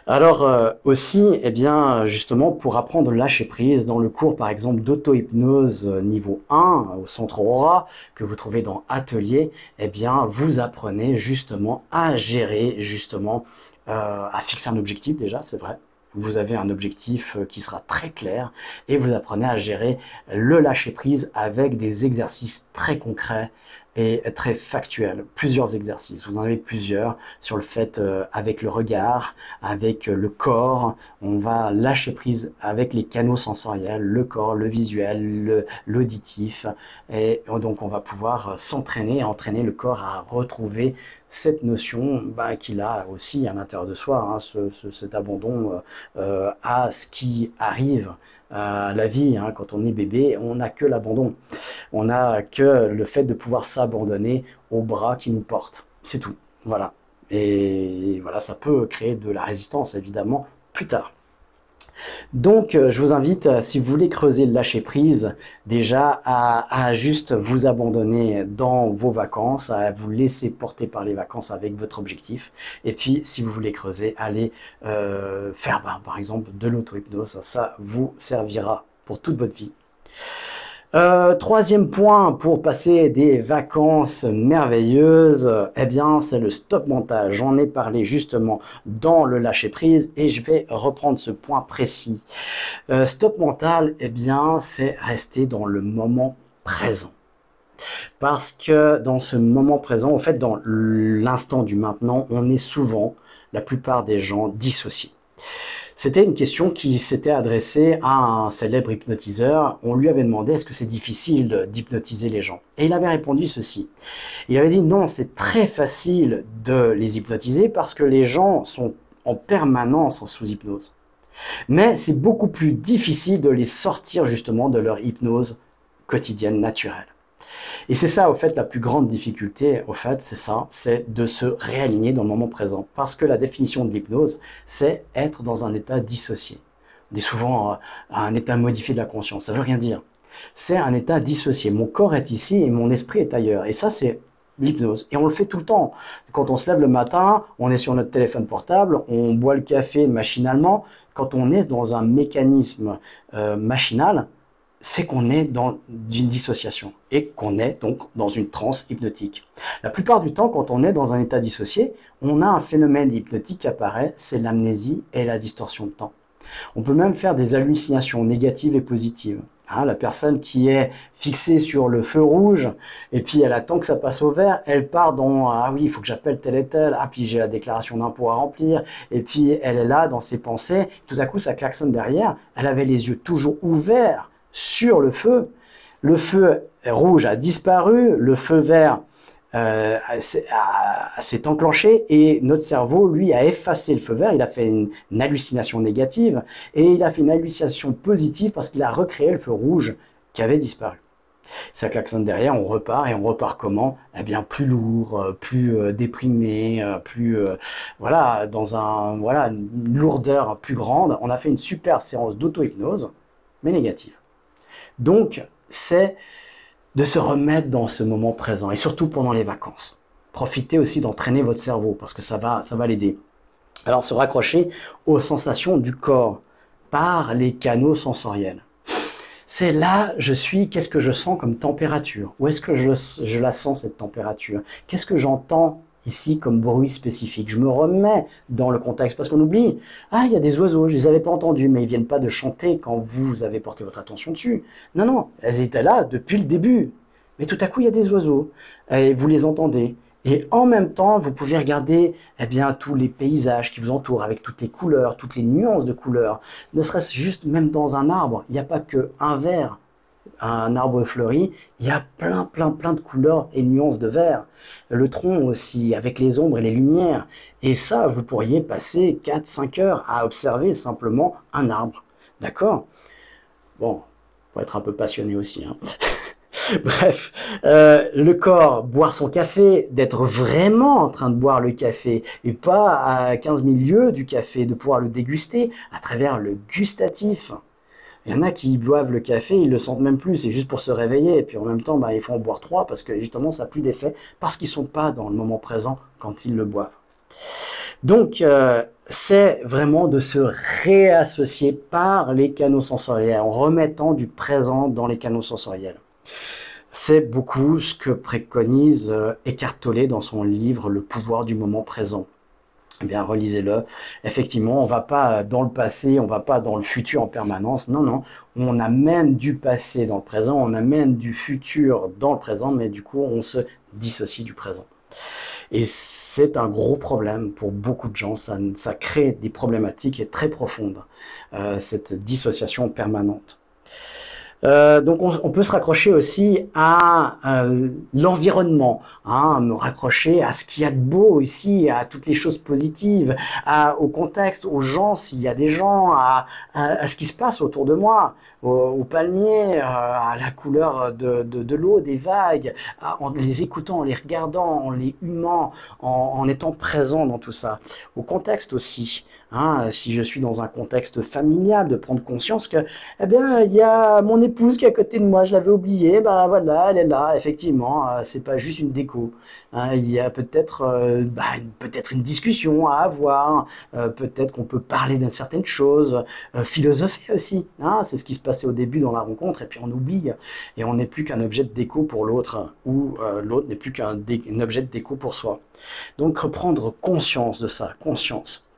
Alors euh, aussi, eh bien, justement, pour apprendre lâcher prise, dans le cours par exemple d'auto-hypnose euh, niveau 1 au centre Aura, que vous trouvez dans Atelier, eh bien, vous apprenez justement à gérer, justement, euh, à fixer un objectif déjà, c'est vrai, vous avez un objectif qui sera très clair et vous apprenez à gérer le lâcher prise avec des exercices très concrets très factuel. Plusieurs exercices, vous en avez plusieurs sur le fait euh, avec le regard, avec le corps. On va lâcher prise avec les canaux sensoriels, le corps, le visuel, l'auditif. Et donc on va pouvoir s'entraîner, entraîner le corps à retrouver cette notion bah, qu'il a aussi à l'intérieur de soi, hein, cet abandon euh, euh, à ce qui arrive la vie. Hein. Quand on est bébé, on n'a que l'abandon. On n'a que le fait de pouvoir s'abandonner aux bras qui nous portent. C'est tout. Voilà. Et voilà, ça peut créer de la résistance, évidemment, plus tard. Donc, euh, je vous invite, euh, si vous voulez creuser le lâcher prise, déjà à, juste vous abandonner dans vos vacances, à vous laisser porter par les vacances avec votre objectif. Et puis, si vous voulez creuser, allez euh, faire, ben, par exemple, de l'auto-hypnose. Ça vous servira pour toute votre vie. Euh, troisième point pour passer des vacances merveilleuses, eh bien c'est le stop mental. J'en ai parlé justement dans le lâcher prise et je vais reprendre ce point précis. Euh, stop mental, eh bien c'est rester dans le moment présent. Parce que dans ce moment présent, en fait dans l'instant du maintenant, on est souvent, la plupart des gens, dissociés. C'était une question qui s'était adressée à un célèbre hypnotiseur. On lui avait demandé est-ce que c'est difficile d'hypnotiser les gens? Et il avait répondu ceci. Il avait dit non, c'est très facile de les hypnotiser parce que les gens sont en permanence sous hypnose. Mais c'est beaucoup plus difficile de les sortir justement de leur hypnose quotidienne naturelle. Et c'est ça, au fait, la plus grande difficulté, au fait, c'est ça, c'est de se réaligner dans le moment présent. Parce que la définition de l'hypnose, c'est être dans un état dissocié. On dit souvent euh, un état modifié de la conscience. Ça veut rien dire. C'est un état dissocié. Mon corps est ici et mon esprit est ailleurs. Et ça, c'est l'hypnose. Et on le fait tout le temps. Quand on se lève le matin, on est sur notre téléphone portable, on boit le café machinalement. Quand on est dans un mécanisme euh, machinal, c'est qu'on est dans une dissociation et qu'on est donc dans une transe hypnotique. La plupart du temps, quand on est dans un état dissocié, on a un phénomène hypnotique qui apparaît, c'est l'amnésie et la distorsion de temps. On peut même faire des hallucinations négatives et positives. Hein, la personne qui est fixée sur le feu rouge et puis elle attend que ça passe au vert, elle part dans ah oui il faut que j'appelle tel et tel, ah puis j'ai la déclaration d'impôt à remplir et puis elle est là dans ses pensées, tout à coup ça klaxonne derrière, elle avait les yeux toujours ouverts sur le feu. Le feu rouge a disparu, le feu vert euh, s'est enclenché et notre cerveau, lui, a effacé le feu vert. Il a fait une, hallucination négative et il a fait une hallucination positive parce qu'il a recréé le feu rouge qui avait disparu. Ça klaxonne derrière, on repart et on repart comment? Eh bien, plus lourd, euh, plus euh, déprimé, plus voilà, dans un voilà une lourdeur plus grande. On a fait une super séance d'auto-hypnose, mais négative. Donc, c'est de se remettre dans ce moment présent et surtout pendant les vacances. Profitez aussi d'entraîner votre cerveau parce que ça va, l'aider. Alors, se raccrocher aux sensations du corps par les canaux sensoriels. C'est là, je suis, qu'est-ce que je sens comme température? Où est-ce que je la sens cette température? Qu'est-ce que j'entends ici comme bruit spécifique. Je me remets dans le contexte parce qu'on oublie, ah, il y a des oiseaux, je les avais pas entendus, mais ils viennent pas de chanter quand vous avez porté votre attention dessus. Non, non, elles étaient là depuis le début. Mais tout à coup, il y a des oiseaux et vous les entendez. Et en même temps, vous pouvez regarder eh bien, tous les paysages qui vous entourent avec toutes les couleurs, toutes les nuances de couleurs. Ne serait-ce juste même dans un arbre, il n'y a pas qu'un vert, un arbre fleuri, il y a plein, plein, plein de couleurs et nuances de vert. Le tronc aussi, avec les ombres et les lumières. Et ça, vous pourriez passer 4-5 heures à observer simplement un arbre. D'accord? Bon, faut être un peu passionné aussi. Hein. Bref, euh, le corps, boire son café, d'être vraiment en train de boire le café et pas à 15 000 lieues du café, de pouvoir le déguster à travers le gustatif. Il y en a qui boivent le café, ils le sentent même plus, c'est juste pour se réveiller. Et puis en même temps, bah, ils font en boire trois parce que justement, ça n'a plus d'effet parce qu'ils ne sont pas dans le moment présent quand ils le boivent. Donc, euh, c'est vraiment de se réassocier par les canaux sensoriels, en remettant du présent dans les canaux sensoriels. C'est beaucoup ce que préconise euh, Eckhart Tolle dans son livre Le pouvoir du moment présent. Eh bien, relisez-le. Effectivement, on va pas dans le passé, on va pas dans le futur en permanence. Non, non. On amène du passé dans le présent, on amène du futur dans le présent, mais du coup, on se dissocie du présent. Et c'est un gros problème pour beaucoup de gens. Ça, ça crée des problématiques très profondes, euh, cette dissociation permanente. Euh, donc on, peut se raccrocher aussi à euh, l'environnement, hein, me raccrocher à ce qu'il y a de beau ici, à toutes les choses positives, au contexte, aux gens, s'il y a des gens, à, ce qui se passe autour de moi, aux, palmiers, euh, à la couleur de l'eau, des vagues, en les écoutant, en les regardant, en les humant, en, en étant présent dans tout ça. Au contexte aussi, hein, si je suis dans un contexte familial, de prendre conscience que, eh bien, il y a mon épouse qui est à côté de moi, je l'avais oubliée, ben voilà, elle est là, effectivement, euh, c'est pas juste une déco. Hein, il y a peut-être euh, bah, peut-être une discussion à avoir, euh, peut-être qu'on peut parler d'une certaine chose, philosopher aussi. Hein, c'est ce qui se passait au début dans la rencontre, et puis on oublie, et on n'est plus qu'un objet de déco pour l'autre, ou l'autre n'est plus qu'un objet de déco pour soi. Donc reprendre conscience de ça, conscience.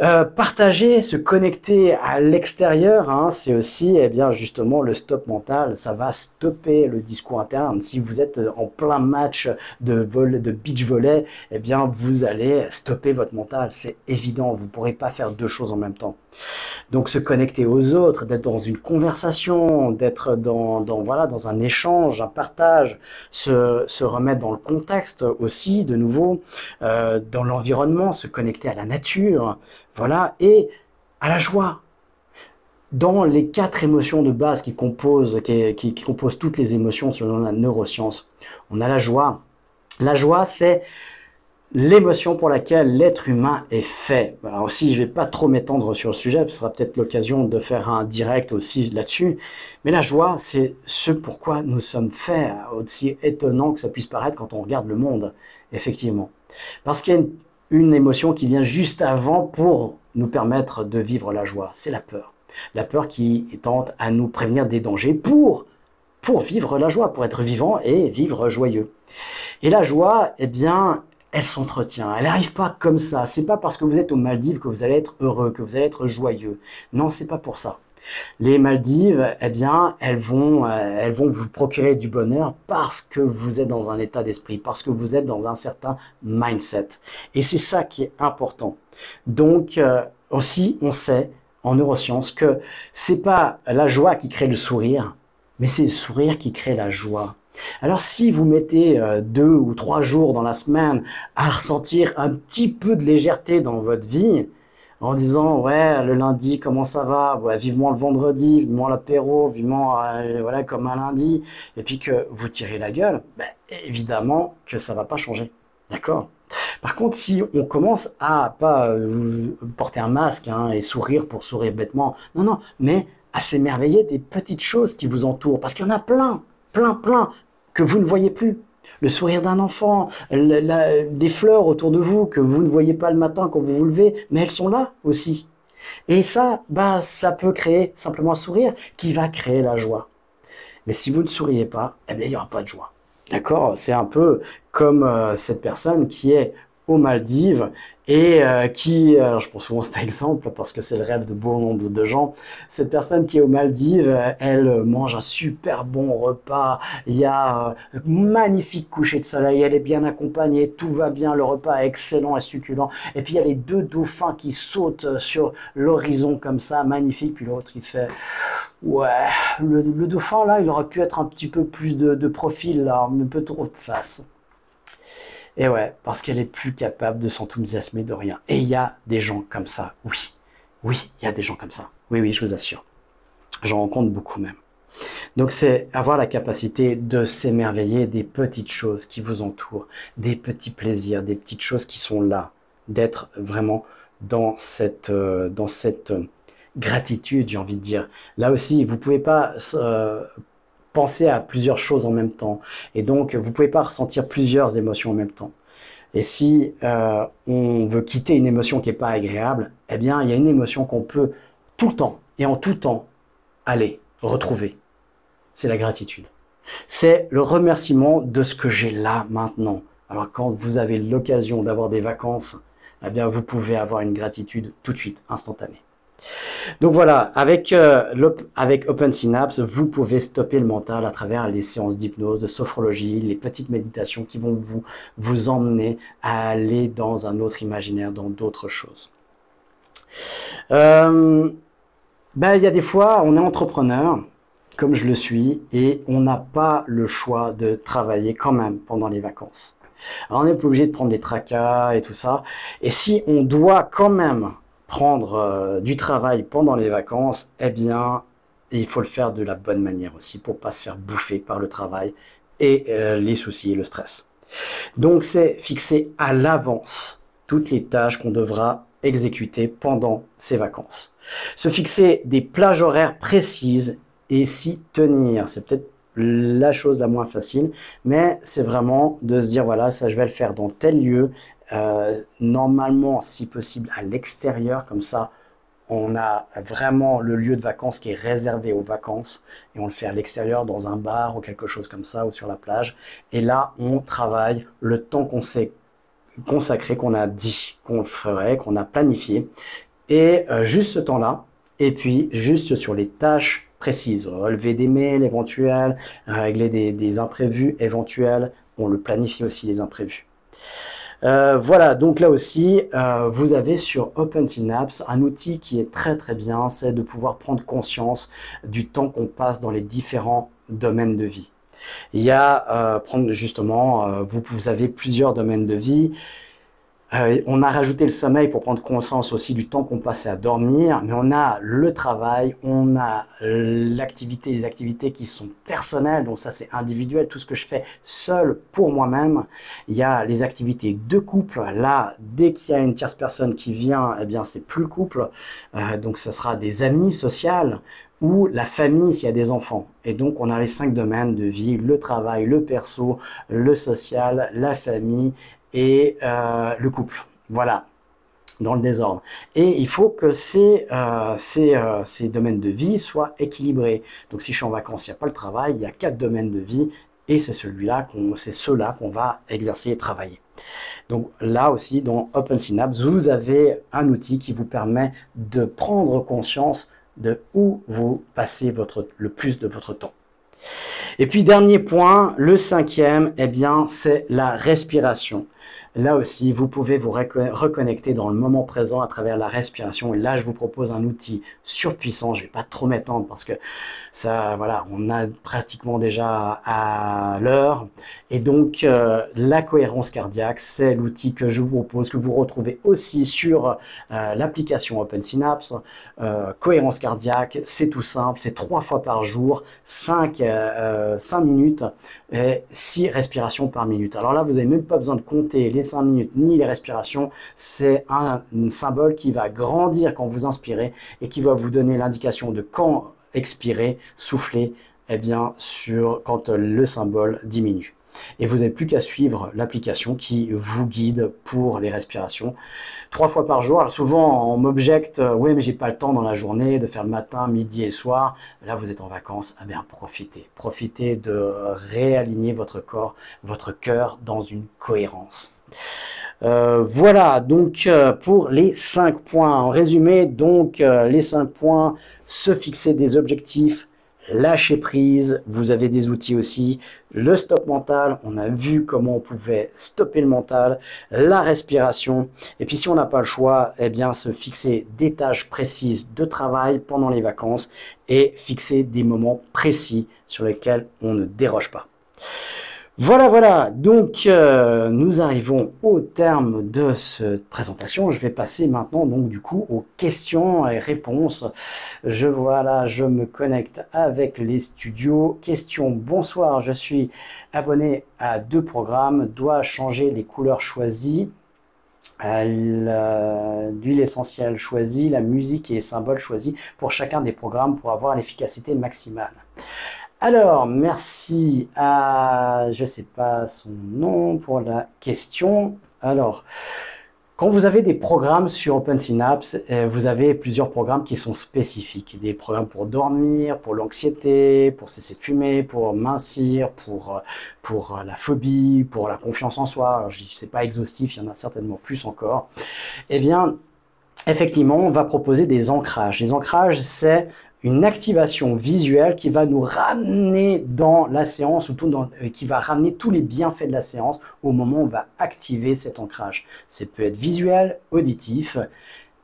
Euh, partager, se connecter à l'extérieur, hein, c'est aussi eh bien, justement le stop mental. Ça va stopper le discours interne. Si vous êtes en plein match de, vol, de beach volley, eh bien, vous allez stopper votre mental. C'est évident. Vous ne pourrez pas faire deux choses en même temps. Donc se connecter aux autres, d'être dans une conversation, d'être dans, voilà, dans un échange, un partage, se, remettre dans le contexte aussi, de nouveau, euh, dans l'environnement, se connecter à la nature, voilà, et à la joie. Dans les quatre émotions de base qui composent, qui, qui composent toutes les émotions selon la neuroscience, on a la joie. La joie, c'est l'émotion pour laquelle l'être humain est fait. Alors aussi, je ne vais pas trop m'étendre sur le sujet, ce sera peut-être l'occasion de faire un direct aussi là-dessus. Mais la joie, c'est ce pourquoi nous sommes faits, aussi étonnant que ça puisse paraître quand on regarde le monde, effectivement. Parce qu'il y a une, une émotion qui vient juste avant pour nous permettre de vivre la joie, c'est la peur. La peur qui tente à nous prévenir des dangers pour pour vivre la joie, pour être vivant et vivre joyeux. Et la joie, eh bien, elle s'entretient. Elle n'arrive pas comme ça. C'est pas parce que vous êtes aux Maldives que vous allez être heureux, que vous allez être joyeux. Non, c'est pas pour ça. Les Maldives, eh bien, elles vont, euh, elles vont vous procurer du bonheur parce que vous êtes dans un état d'esprit, parce que vous êtes dans un certain mindset. Et c'est ça qui est important. Donc, euh, aussi, on sait en neurosciences que c'est pas la joie qui crée le sourire, mais c'est le sourire qui crée la joie. Alors si vous mettez euh, deux ou trois jours dans la semaine à ressentir un petit peu de légèreté dans votre vie, en disant ouais le lundi comment ça va? Vivement le vendredi vivement l'apéro vivement euh, voilà comme un lundi et puis que vous tirez la gueule ben, évidemment que ça va pas changer. D'accord? Par contre si on commence à pas euh, porter un masque hein, et sourire pour sourire bêtement non non mais à s'émerveiller des petites choses qui vous entourent parce qu'il y en a plein plein, plein, que vous ne voyez plus. Le sourire d'un enfant, des fleurs autour de vous que vous ne voyez pas le matin quand vous vous levez, mais elles sont là aussi. Et ça, bah, ça peut créer simplement un sourire qui va créer la joie. Mais si vous ne souriez pas, eh bien, il n'y aura pas de joie. D'accord? C'est un peu comme euh, cette personne qui est aux Maldives et euh, qui, je prends souvent cet exemple parce que c'est le rêve de bon nombre de gens, cette personne qui est aux Maldives, elle mange un super bon repas, il y a un magnifique coucher de soleil, elle est bien accompagnée, tout va bien, le repas est excellent et succulent, et puis il y a les deux dauphins qui sautent sur l'horizon comme ça, magnifique, puis l'autre il fait, ouais, le, dauphin là, il aurait pu être un petit peu plus de, de profil là, un peu trop de face. Et ouais, parce qu'elle est plus capable de s'enthousiasmer de rien. Et il y a des gens comme ça, oui. Oui, il y a des gens comme ça. Oui, oui, je vous assure. J'en rencontre beaucoup même. Donc c'est avoir la capacité de s'émerveiller des petites choses qui vous entourent, des petits plaisirs, des petites choses qui sont là, d'être vraiment dans cette, euh, dans cette gratitude, j'ai envie de dire. Là aussi, vous pouvez pas euh, penser à plusieurs choses en même temps. Et donc, vous ne pouvez pas ressentir plusieurs émotions en même temps. Et si euh, on veut quitter une émotion qui n'est pas agréable, eh bien, il y a une émotion qu'on peut tout le temps et en tout temps aller retrouver. C'est la gratitude. C'est le remerciement de ce que j'ai là maintenant. Alors quand vous avez l'occasion d'avoir des vacances, eh bien, vous pouvez avoir une gratitude tout de suite, instantanée. Donc voilà, avec, euh, avec Open Synapse, vous pouvez stopper le mental à travers les séances d'hypnose, de sophrologie, les petites méditations qui vont vous, vous emmener à aller dans un autre imaginaire, dans d'autres choses. Euh, ben, il y a des fois, on est entrepreneur, comme je le suis, et on n'a pas le choix de travailler quand même pendant les vacances. On n'est pas obligé de prendre les tracas et tout ça. Et si on doit quand même prendre euh, du travail pendant les vacances, eh bien, il faut le faire de la bonne manière aussi pour pas se faire bouffer par le travail et euh, les soucis et le stress. Donc, c'est fixer à l'avance toutes les tâches qu'on devra exécuter pendant ces vacances. Se fixer des plages horaires précises et s'y tenir. C'est peut-être la chose la moins facile, mais c'est vraiment de se dire voilà, ça je vais le faire dans tel lieu, euh, normalement, si possible, à l'extérieur, comme ça, on a vraiment le lieu de vacances qui est réservé aux vacances et on le fait à l'extérieur dans un bar ou quelque chose comme ça ou sur la plage. Et là, on travaille le temps qu'on s'est consacré, qu'on a dit qu'on ferait, qu'on a planifié. Et euh, juste ce temps-là, et puis juste sur les tâches précises, relever des mails éventuels, régler des, des imprévus éventuels, on le planifie aussi les imprévus. Euh, voilà, donc là aussi, euh, vous avez sur OpenSynapse un outil qui est très très bien, c'est de pouvoir prendre conscience du temps qu'on passe dans les différents domaines de vie. Il y a, euh, prendre justement, vous, vous avez plusieurs domaines de vie. Euh, on a rajouté le sommeil pour prendre conscience aussi du temps qu'on passait à dormir, mais on a le travail, on a l'activité, les activités qui sont personnelles, donc ça c'est individuel, tout ce que je fais seul pour moi-même. Il y a les activités de couple, là dès qu'il y a une tierce personne qui vient, eh bien c'est plus le couple, euh, donc ça sera des amis sociales ou la famille s'il y a des enfants. Et donc on a les cinq domaines de vie, le travail, le perso, le social, la famille et euh, le couple. Voilà, dans le désordre. Et il faut que ces, euh, euh, ces, domaines de vie soient équilibrés. Donc si je suis en vacances, il n'y a pas le travail, il y a quatre domaines de vie, et c'est celui-là, c'est ceux-là qu'on va exercer et travailler. Donc là aussi, dans OpenSynapse, vous avez un outil qui vous permet de prendre conscience de où vous passez votre, le plus de votre temps. Et puis dernier point, le cinquième, eh bien, c'est la respiration. Là aussi, vous pouvez vous reconnecter dans le moment présent à travers la respiration. Là, je vous propose un outil surpuissant. Je ne vais pas trop m'étendre parce que ça, voilà, on a pratiquement déjà à l'heure. Et donc, euh, la cohérence cardiaque, c'est l'outil que je vous propose, que vous retrouvez aussi sur euh, l'application OpenSynapse. Euh, cohérence cardiaque, c'est tout simple, c'est trois fois par jour, 5, 5 minutes et 6 respirations par minute. Alors là, vous n'avez même pas besoin de compter les 5 minutes ni les respirations. C'est un, symbole qui va grandir quand vous inspirez et qui va vous donner l'indication de quand expirer, souffler, eh bien, sur, quand le symbole diminue. Et vous n'avez plus qu'à suivre l'application qui vous guide pour les respirations. Trois fois par jour. souvent, on m'objecte, euh, oui, mais j'ai pas le temps dans la journée de faire le matin, midi et soir. Là, vous êtes en vacances. Eh profitez. Profitez de réaligner votre corps, votre cœur dans une cohérence. Voilà, donc pour les 5 points. En résumé, donc les 5 points, se fixer des objectifs, lâcher prise, vous avez des outils aussi, le stop mental, on a vu comment on pouvait stopper le mental, la respiration, et puis si on n'a pas le choix, eh bien se fixer des tâches précises de travail pendant les vacances et fixer des moments précis sur lesquels on ne déroge pas. Voilà, voilà, donc euh, nous arrivons au terme de cette présentation. Je vais passer maintenant donc du coup aux questions et réponses. Je voilà, je me connecte avec les studios. Question, bonsoir, je suis abonné à deux programmes. Dois changer les couleurs choisies l'huile essentielle choisie, la musique et les symboles choisis pour chacun des programmes pour avoir l'efficacité maximale. Alors, merci à, je ne sais pas son nom pour la question. Alors, quand vous avez des programmes sur OpenSynapse, euh, vous avez plusieurs programmes qui sont spécifiques. Des programmes pour dormir, pour l'anxiété, pour cesser de fumer, pour mincir, pour, la phobie, pour la confiance en soi. Je sais pas exhaustif, il y en a certainement plus encore. Eh bien, effectivement, on va proposer des ancrages. Les ancrages, c'est une activation visuelle qui va nous ramener dans la séance, ou tout euh, qui va ramener tous les bienfaits de la séance au moment où on va activer cet ancrage. Ça peut être visuel, auditif,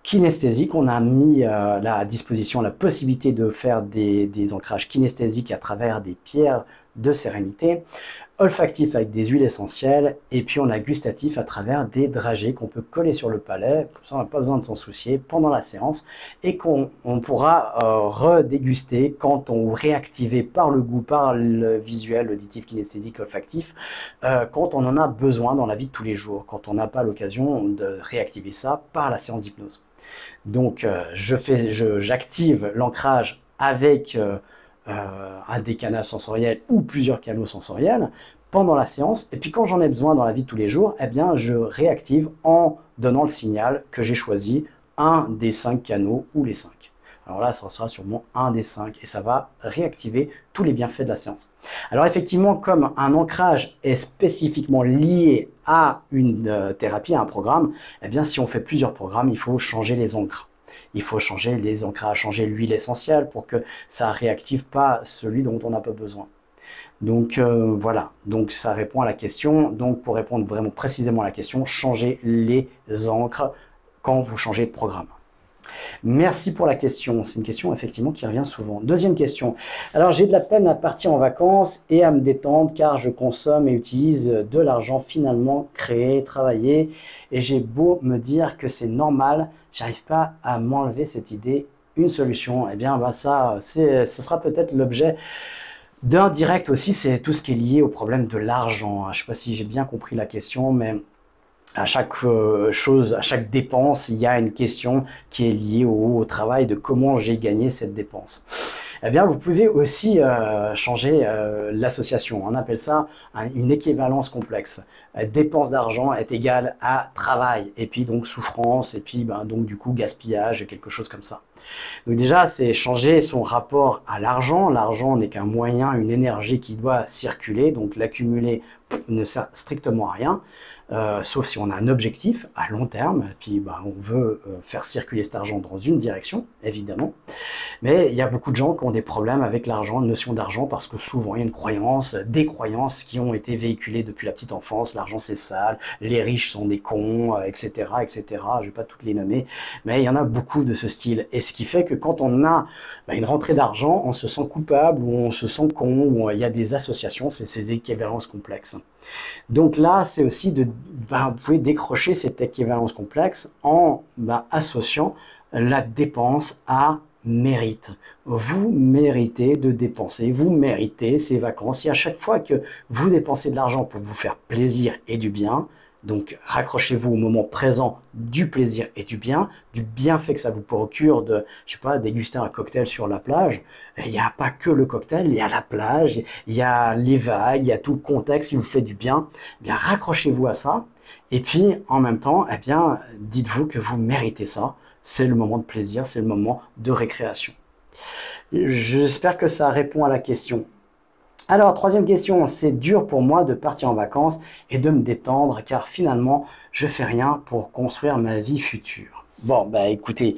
kinesthésique. On a mis euh, à disposition la possibilité de faire des, ancrages kinesthésiques à travers des pierres de sérénité olfactif avec des huiles essentielles, et puis on a gustatif à travers des dragées qu'on peut coller sur le palais, comme ça on n'a pas besoin de s'en soucier pendant la séance, et qu'on pourra euh, redéguster quand on réactiver par le goût, par le visuel, l'auditif, kinesthésique, olfactif, euh, quand on en a besoin dans la vie de tous les jours, quand on n'a pas l'occasion de réactiver ça par la séance d'hypnose. Donc euh, je fais, j'active l'ancrage avec un des canaux sensoriels ou plusieurs canaux sensoriels pendant la séance. Et puis quand j'en ai besoin dans la vie de tous les jours, eh bien, je réactive en donnant le signal que j'ai choisi un des cinq canaux ou les cinq. Alors là, ça sera sûrement un des cinq et ça va réactiver tous les bienfaits de la séance. Alors effectivement, comme un ancrage est spécifiquement lié à une euh, thérapie, à un programme, eh bien si on fait plusieurs programmes, il faut changer les encres il faut changer les ancrages, changer l'huile essentielle pour que ça ne réactive pas celui dont on n'a pas besoin. Donc euh, voilà, donc ça répond à la question. Donc pour répondre vraiment précisément à la question, changez les encres quand vous changez de programme. Merci pour la question. C'est une question effectivement qui revient souvent. Deuxième question. Alors j'ai de la peine à partir en vacances et à me détendre car je consomme et utilise de l'argent finalement créé, travaillé et j'ai beau me dire que c'est normal, j'arrive pas à m'enlever cette idée. Une solution, eh bien bah ça, ce sera peut-être l'objet d'un direct aussi, c'est tout ce qui est lié au problème de l'argent. Je ne sais pas si j'ai bien compris la question, mais à chaque euh, chose, à chaque dépense, il y a une question qui est liée au, travail de comment j'ai gagné cette dépense. Eh bien, vous pouvez aussi euh, changer euh, l'association. On appelle ça une équivalence complexe. dépense d'argent est égale à travail, et puis donc souffrance, et puis ben, donc du coup gaspillage, quelque chose comme ça. Donc déjà, c'est changer son rapport à l'argent. L'argent n'est qu'un moyen, une énergie qui doit circuler, donc l'accumuler ne sert strictement à rien. Euh, sauf si on a un objectif à long terme, puis bah, on veut euh, faire circuler cet argent dans une direction, évidemment. Mais il y a beaucoup de gens qui ont des problèmes avec l'argent, la notion d'argent, parce que souvent il y a une croyance, des croyances qui ont été véhiculées depuis la petite enfance, l'argent c'est sale, les riches sont des cons, etc., euh, etc. Je vais pas toutes les nommer, mais il y en a beaucoup de ce style. Et ce qui fait que quand on a bah, une rentrée d'argent, on se sent coupable, ou on se sent con, ou il y a des associations, c'est ces équivalences complexes. Donc là, c'est aussi de ben, vous pouvez décrocher cette équivalence complexe en ben, associant la dépense à mérite. Vous méritez de dépenser, vous méritez ces vacances. Et à chaque fois que vous dépensez de l'argent pour vous faire plaisir et du bien, donc raccrochez-vous au moment présent du plaisir et du bien, du bienfait que ça vous procure de, je sais pas, déguster un cocktail sur la plage. Il n'y a pas que le cocktail, il y a la plage, il y a les vagues, il y a tout le contexte qui vous fait du bien. Eh bien, raccrochez-vous à ça. Et puis, en même temps, eh bien, dites-vous que vous méritez ça. C'est le moment de plaisir, c'est le moment de récréation. J'espère que ça répond à la question. Alors, troisième question, c'est dur pour moi de partir en vacances et de me détendre car finalement, je fais rien pour construire ma vie future. Bon, bah écoutez,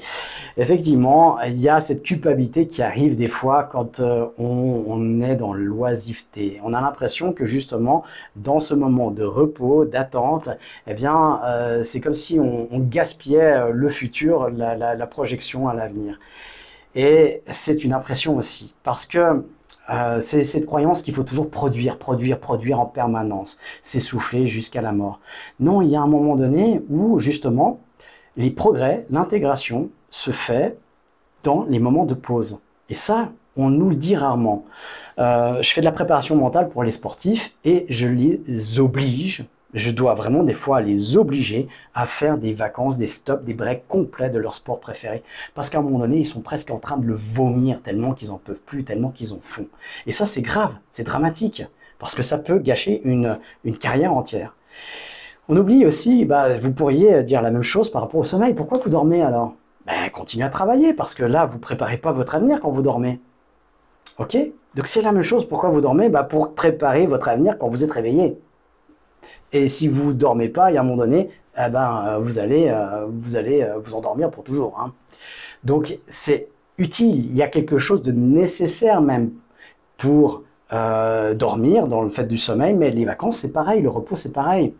effectivement, il y a cette culpabilité qui arrive des fois quand euh, on, est dans l'oisiveté. On a l'impression que justement, dans ce moment de repos, d'attente, eh bien, euh, c'est comme si on, gaspillait euh, le futur, la projection à l'avenir. Et c'est une impression aussi, parce que euh, c'est cette croyance qu'il faut toujours produire, produire, produire en permanence, s'essouffler jusqu'à la mort. Non, il y a un moment donné où justement les progrès, l'intégration se fait dans les moments de pause. Et ça, on nous le dit rarement. Euh, je fais de la préparation mentale pour les sportifs et je les oblige je dois vraiment des fois les obliger à faire des vacances, des stops, des breaks complets de leur sport préféré. Parce qu'à un moment donné, ils sont presque en train de le vomir tellement qu'ils en peuvent plus, tellement qu'ils en font. Et ça, c'est grave, c'est dramatique, parce que ça peut gâcher une, une carrière entière. On oublie aussi, bah, vous pourriez dire la même chose par rapport au sommeil. Pourquoi vous dormez alors? Ben, Continuez à travailler, parce que là, vous ne préparez pas votre avenir quand vous dormez. Ok? Donc c'est la même chose, pourquoi vous dormez? Bah, Pour préparer votre avenir quand vous êtes réveillé. Et si vous dormez pas, il y a un moment donné, eh ben, euh, vous allez, euh, vous allez euh, vous endormir pour toujours. Hein. Donc c'est utile. Il y a quelque chose de nécessaire même pour dormir dans le fait du sommeil, mais les vacances c'est pareil, le repos c'est pareil.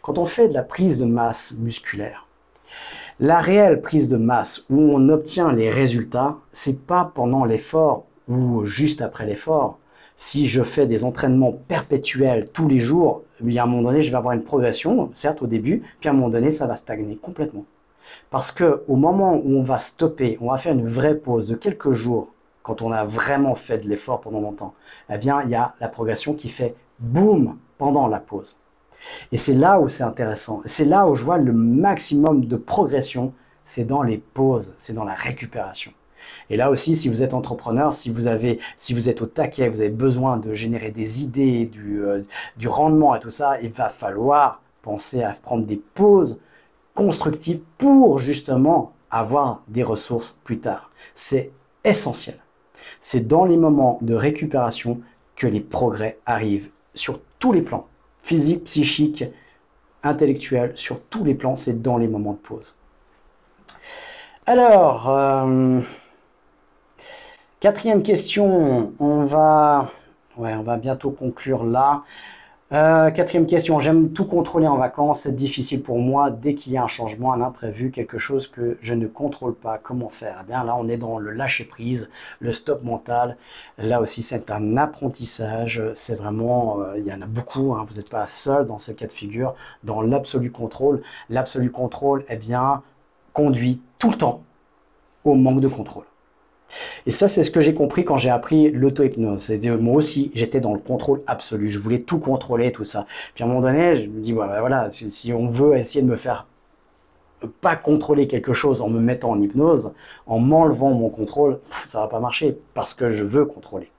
Quand on fait de la prise de masse musculaire, la réelle prise de masse où on obtient les résultats, c'est pas pendant l'effort ou juste après l'effort si je fais des entraînements perpétuels tous les jours, il y a un moment donné, je vais avoir une progression, certes au début, puis à un moment donné, ça va stagner complètement. Parce que au moment où on va stopper, on va faire une vraie pause de quelques jours, quand on a vraiment fait de l'effort pendant longtemps, eh bien, il y a la progression qui fait boum pendant la pause. Et c'est là où c'est intéressant. C'est là où je vois le maximum de progression, c'est dans les pauses, c'est dans la récupération. Et là aussi, si vous êtes entrepreneur, si vous, avez, si vous êtes au taquet, vous avez besoin de générer des idées, du, euh, du rendement et tout ça, il va falloir penser à prendre des pauses constructives pour justement avoir des ressources plus tard. C'est essentiel. C'est dans les moments de récupération que les progrès arrivent sur tous les plans, physique, psychique, intellectuel, sur tous les plans, c'est dans les moments de pause. Alors, euh, Quatrième question, on va, on va bientôt conclure là. Euh, quatrième question, j'aime tout contrôler en vacances, c'est difficile pour moi dès qu'il y a un changement, un imprévu, quelque chose que je ne contrôle pas. Comment faire? Eh bien là, on est dans le lâcher prise, le stop mental. Là aussi, c'est un apprentissage. C'est vraiment, euh, il y en a beaucoup. Hein, vous n'êtes pas seul dans ce cas de figure. Dans l'absolu contrôle, l'absolu contrôle, eh bien, conduit tout le temps au manque de contrôle. Et ça, c'est ce que j'ai compris quand j'ai appris l'auto-hypnose. Moi aussi, j'étais dans le contrôle absolu. Je voulais tout contrôler, tout ça. Puis à un moment donné, je me dis, voilà, si on veut essayer de me faire pas contrôler quelque chose en me mettant en hypnose, en m'enlevant mon contrôle, ça va pas marcher parce que je veux contrôler.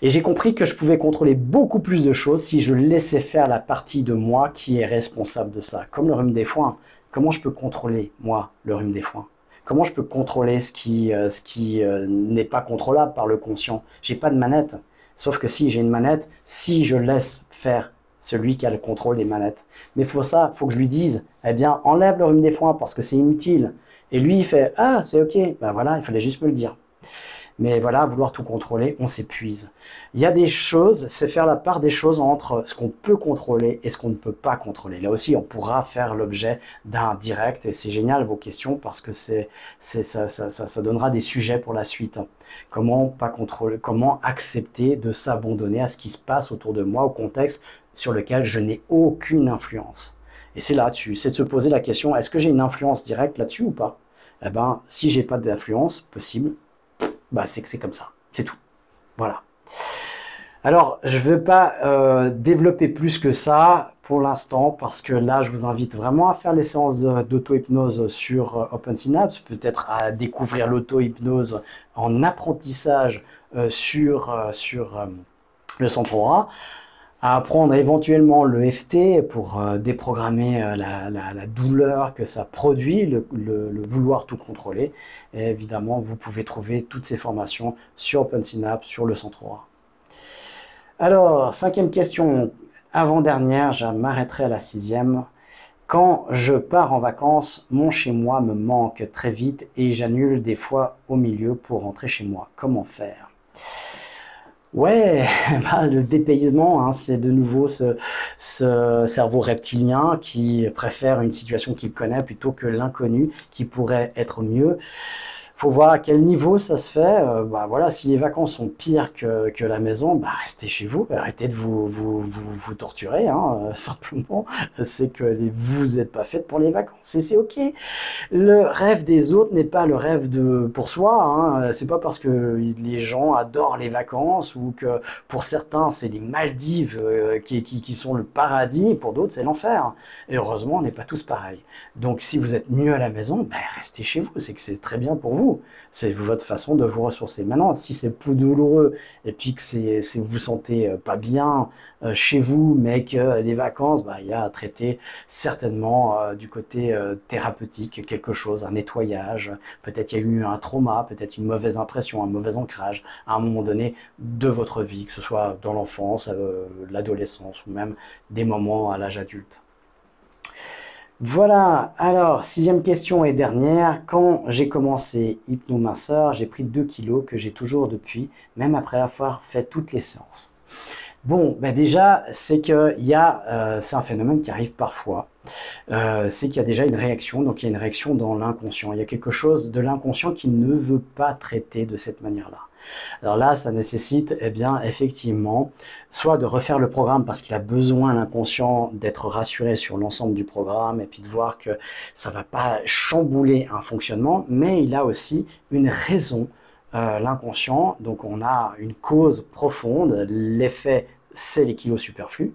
Et j'ai compris que je pouvais contrôler beaucoup plus de choses si je laissais faire la partie de moi qui est responsable de ça. Comme le rhume des foins. Comment je peux contrôler, moi, le rhume des foins? Comment je peux contrôler ce qui, euh, ce qui euh, n'est pas contrôlable par le conscient? J'ai pas de manette. Sauf que si j'ai une manette, si je laisse faire celui qui a le contrôle des manettes. Mais faut ça, faut que je lui dise, eh bien, enlève le rhume des foins parce que c'est inutile. Et lui, il fait, ah, c'est ok. Ben voilà, il fallait juste me le dire. Mais voilà, vouloir tout contrôler, on s'épuise. Il y a des choses, c'est faire la part des choses entre ce qu'on peut contrôler et ce qu'on ne peut pas contrôler. Là aussi, on pourra faire l'objet d'un direct et c'est génial vos questions parce que c'est, ça, donnera des sujets pour la suite. Comment pas contrôler, comment accepter de s'abandonner à ce qui se passe autour de moi, au contexte sur lequel je n'ai aucune influence? Et c'est là-dessus, c'est de se poser la question est-ce que j'ai une influence directe là-dessus ou pas? Eh ben, si j'ai pas d'influence possible, bah, c'est que c'est comme ça. C'est tout. Voilà. Alors, je ne vais pas euh, développer plus que ça pour l'instant parce que là, je vous invite vraiment à faire les séances d'auto-hypnose sur euh, OpenSynapse, peut-être à découvrir l'auto-hypnose en apprentissage euh, sur, sur le centre à apprendre éventuellement le FT pour euh, déprogrammer euh, la, douleur que ça produit, le, vouloir tout contrôler. Évidemment, vous pouvez trouver toutes ces formations sur OpenSynapse, sur le centre Aura. Alors, cinquième question, avant-dernière, je m'arrêterai à la sixième. Quand je pars en vacances, mon chez moi me manque très vite et j'annule des fois au milieu pour rentrer chez moi. Comment faire? Ouais, bah, le dépaysement, hein, c'est de nouveau ce, ce, cerveau reptilien qui préfère une situation qu'il connaît plutôt que l'inconnu qui pourrait être mieux faut voir à quel niveau ça se fait. Euh, bah, voilà, si les vacances sont pires que, que la maison, bah, restez chez vous, arrêtez de vous, vous, vous, vous torturer. Hein, euh, simplement, c'est que vous n'êtes pas faites pour les vacances et c'est ok. Le rêve des autres n'est pas le rêve de pour soi. Hein, c'est pas parce que les gens adorent les vacances ou que pour certains c'est les Maldives euh, qui, qui, qui, sont le paradis, pour d'autres c'est l'enfer. Et heureusement, on n'est pas tous pareils. Donc si vous êtes mieux à la maison, bah, restez chez vous. C'est que c'est très bien pour vous. C'est votre façon de vous ressourcer. Maintenant, si c'est plus douloureux et puis que c'est, vous vous sentez euh, pas bien euh, chez vous, mais que les vacances, bah, il y a à traiter certainement euh, du côté thérapeutique quelque chose, un nettoyage. Peut-être il y a eu un trauma, peut-être une mauvaise impression, un mauvais ancrage à un moment donné de votre vie, que ce soit dans l'enfance, l'adolescence ou même des moments à l'âge adulte. Voilà, alors, sixième question et dernière. Quand j'ai commencé hypnomasseur, j'ai pris 2 kilos que j'ai toujours depuis, même après avoir fait toutes les séances. Bon, ben déjà, c'est que y a, euh, c'est un phénomène qui arrive parfois. Euh, c'est qu'il y a déjà une réaction, donc il y a une réaction dans l'inconscient. Il y a quelque chose de l'inconscient qui ne veut pas traiter de cette manière-là. Alors là, ça nécessite, eh bien, effectivement, soit de refaire le programme parce qu'il a besoin, l'inconscient, d'être rassuré sur l'ensemble du programme et puis de voir que ça ne va pas chambouler un fonctionnement, mais il a aussi une raison euh, l'inconscient. Donc on a une cause profonde, l'effet c'est les kilos superflus,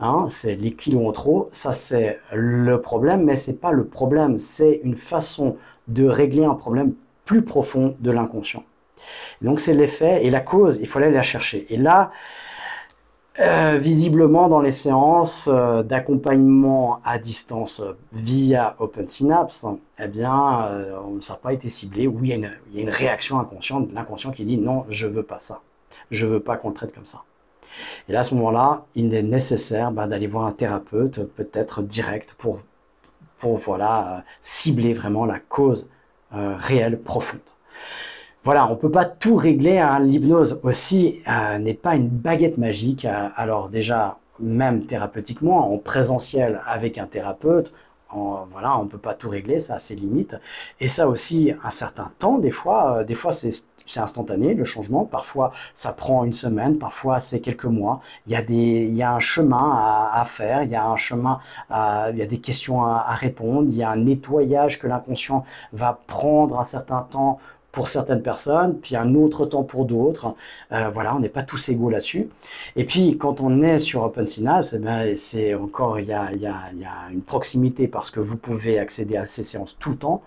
hein, c'est les kilos en trop, ça c'est le problème, mais c'est pas le problème, c'est une façon de régler un problème plus profond de l'inconscient. Donc c'est l'effet et la cause, il faut aller la chercher. Et là, euh, visiblement dans les séances euh, d'accompagnement à distance via OpenSynapse, eh bien, euh, ça n'a pas été ciblé. Oui, il y, a une, réaction inconsciente, l'inconscient qui dit non, je veux pas ça. Je veux pas qu'on le traite comme ça. Et là, à ce moment-là, il est nécessaire bah, d'aller voir un thérapeute, peut-être direct, pour, pour voilà, cibler vraiment la cause réelle, profonde. Voilà, on ne peut pas tout régler. Hein. L'hypnose aussi euh, n'est pas une baguette magique. Euh, alors déjà, même thérapeutiquement, en présentiel avec un thérapeute, voilà, on ne peut pas tout régler, ça a ses limites. Et ça aussi, un certain temps, des fois, euh, des fois c'est instantané le changement. Parfois, ça prend une semaine, parfois c'est quelques mois. Il y a des, il y a un chemin à, faire, il y a un chemin, il y a des questions à répondre, il y a un nettoyage que l'inconscient va prendre un certain temps pour certaines personnes, puis un autre temps pour d'autres. Euh, voilà, on n'est pas tous égaux là-dessus. Et puis, quand on est sur OpenSynapse, eh ben, c'est encore, il y a, y, a, y a, une proximité parce que vous pouvez accéder à ces séances tout le temps.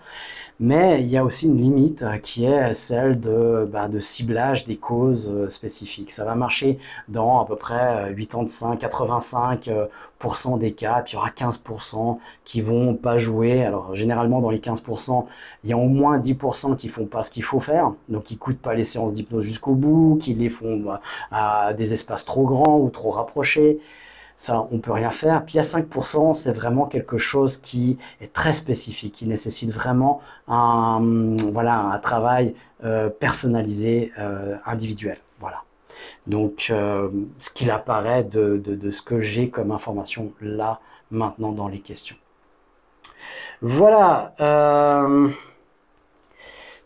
Mais il y a aussi une limite euh, qui est celle de, bah, de ciblage des causes euh, spécifiques. Ça va marcher dans à peu près 85-85% euh, des cas, puis il y aura 15% qui vont pas jouer. Alors généralement dans les 15%, il y a au moins 10% qui font pas ce faut faire, donc qui coûtent pas les séances d'hypnose jusqu'au bout, qui les font bah, à des espaces trop grands ou trop rapprochés ça, on peut rien faire. Puis à 5%, c'est vraiment quelque chose qui est très spécifique, qui nécessite vraiment un, voilà, un travail euh, personnalisé, euh, individuel. Voilà. Donc, euh, ce qu'il apparaît de, de, ce que j'ai comme information là, maintenant, dans les questions. Voilà.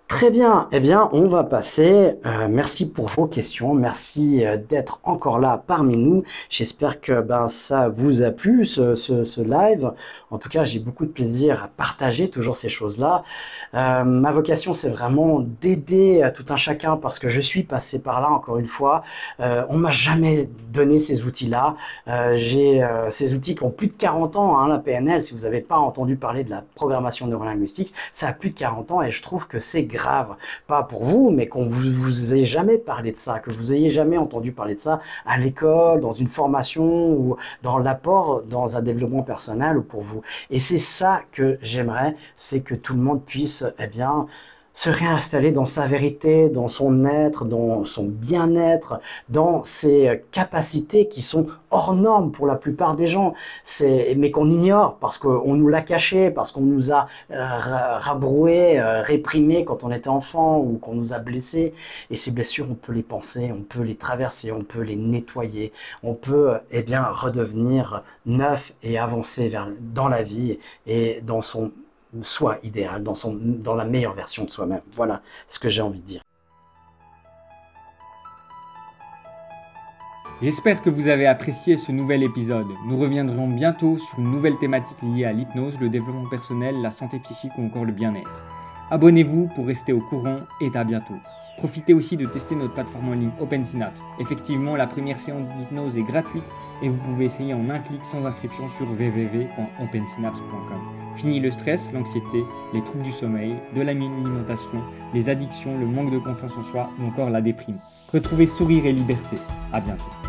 Très bien, eh bien on va passer. Euh, merci pour vos questions, merci euh, d'être encore là parmi nous. J'espère que ben, ça vous a plu ce, ce, live. En tout cas, j'ai beaucoup de plaisir à partager toujours ces choses-là. Euh, ma vocation, c'est vraiment d'aider tout un chacun parce que je suis passé par là encore une fois. on m'a jamais donné ces outils-là. j'ai ces outils qui ont plus de 40 ans, hein, la PNL. Si vous n'avez pas entendu parler de la programmation neurolinguistique, ça a plus de 40 ans et je trouve que c'est grave pas pour vous, mais qu'on vous, vous ait jamais parlé de ça, que vous ayez jamais entendu parler de ça à l'école, dans une formation ou dans l'apport dans un développement personnel ou pour vous. Et c'est ça que j'aimerais, c'est que tout le monde puisse, eh bien, se réinstaller dans sa vérité, dans son être, dans son bien-être, dans ses capacités qui sont hors normes pour la plupart des gens, mais qu'on ignore parce qu'on nous l'a caché, parce qu'on nous a euh, rabroué, euh, réprimé quand on était enfant ou qu'on nous a blessés. Et ces blessures, on peut les penser, on peut les traverser, on peut les nettoyer, on peut eh bien redevenir neuf et avancer vers, dans la vie et dans son soi idéal, dans, dans la meilleure version de soi-même. Voilà ce que j'ai envie de dire. J'espère que vous avez apprécié ce nouvel épisode. Nous reviendrons bientôt sur une nouvelle thématique liée à l'hypnose, le développement personnel, la santé psychique ou encore le bien-être. Abonnez-vous pour rester au courant et à bientôt. Profitez aussi de tester notre plateforme en ligne OpenSynapse. Effectivement, la première séance d'hypnose est gratuite et vous pouvez essayer en un clic sans inscription sur www.opensynapse.com. Fini le stress, l'anxiété, les troubles du sommeil, de l'alimentation, les addictions, le manque de confiance en soi ou encore la déprime. Retrouvez sourire et liberté. À bientôt.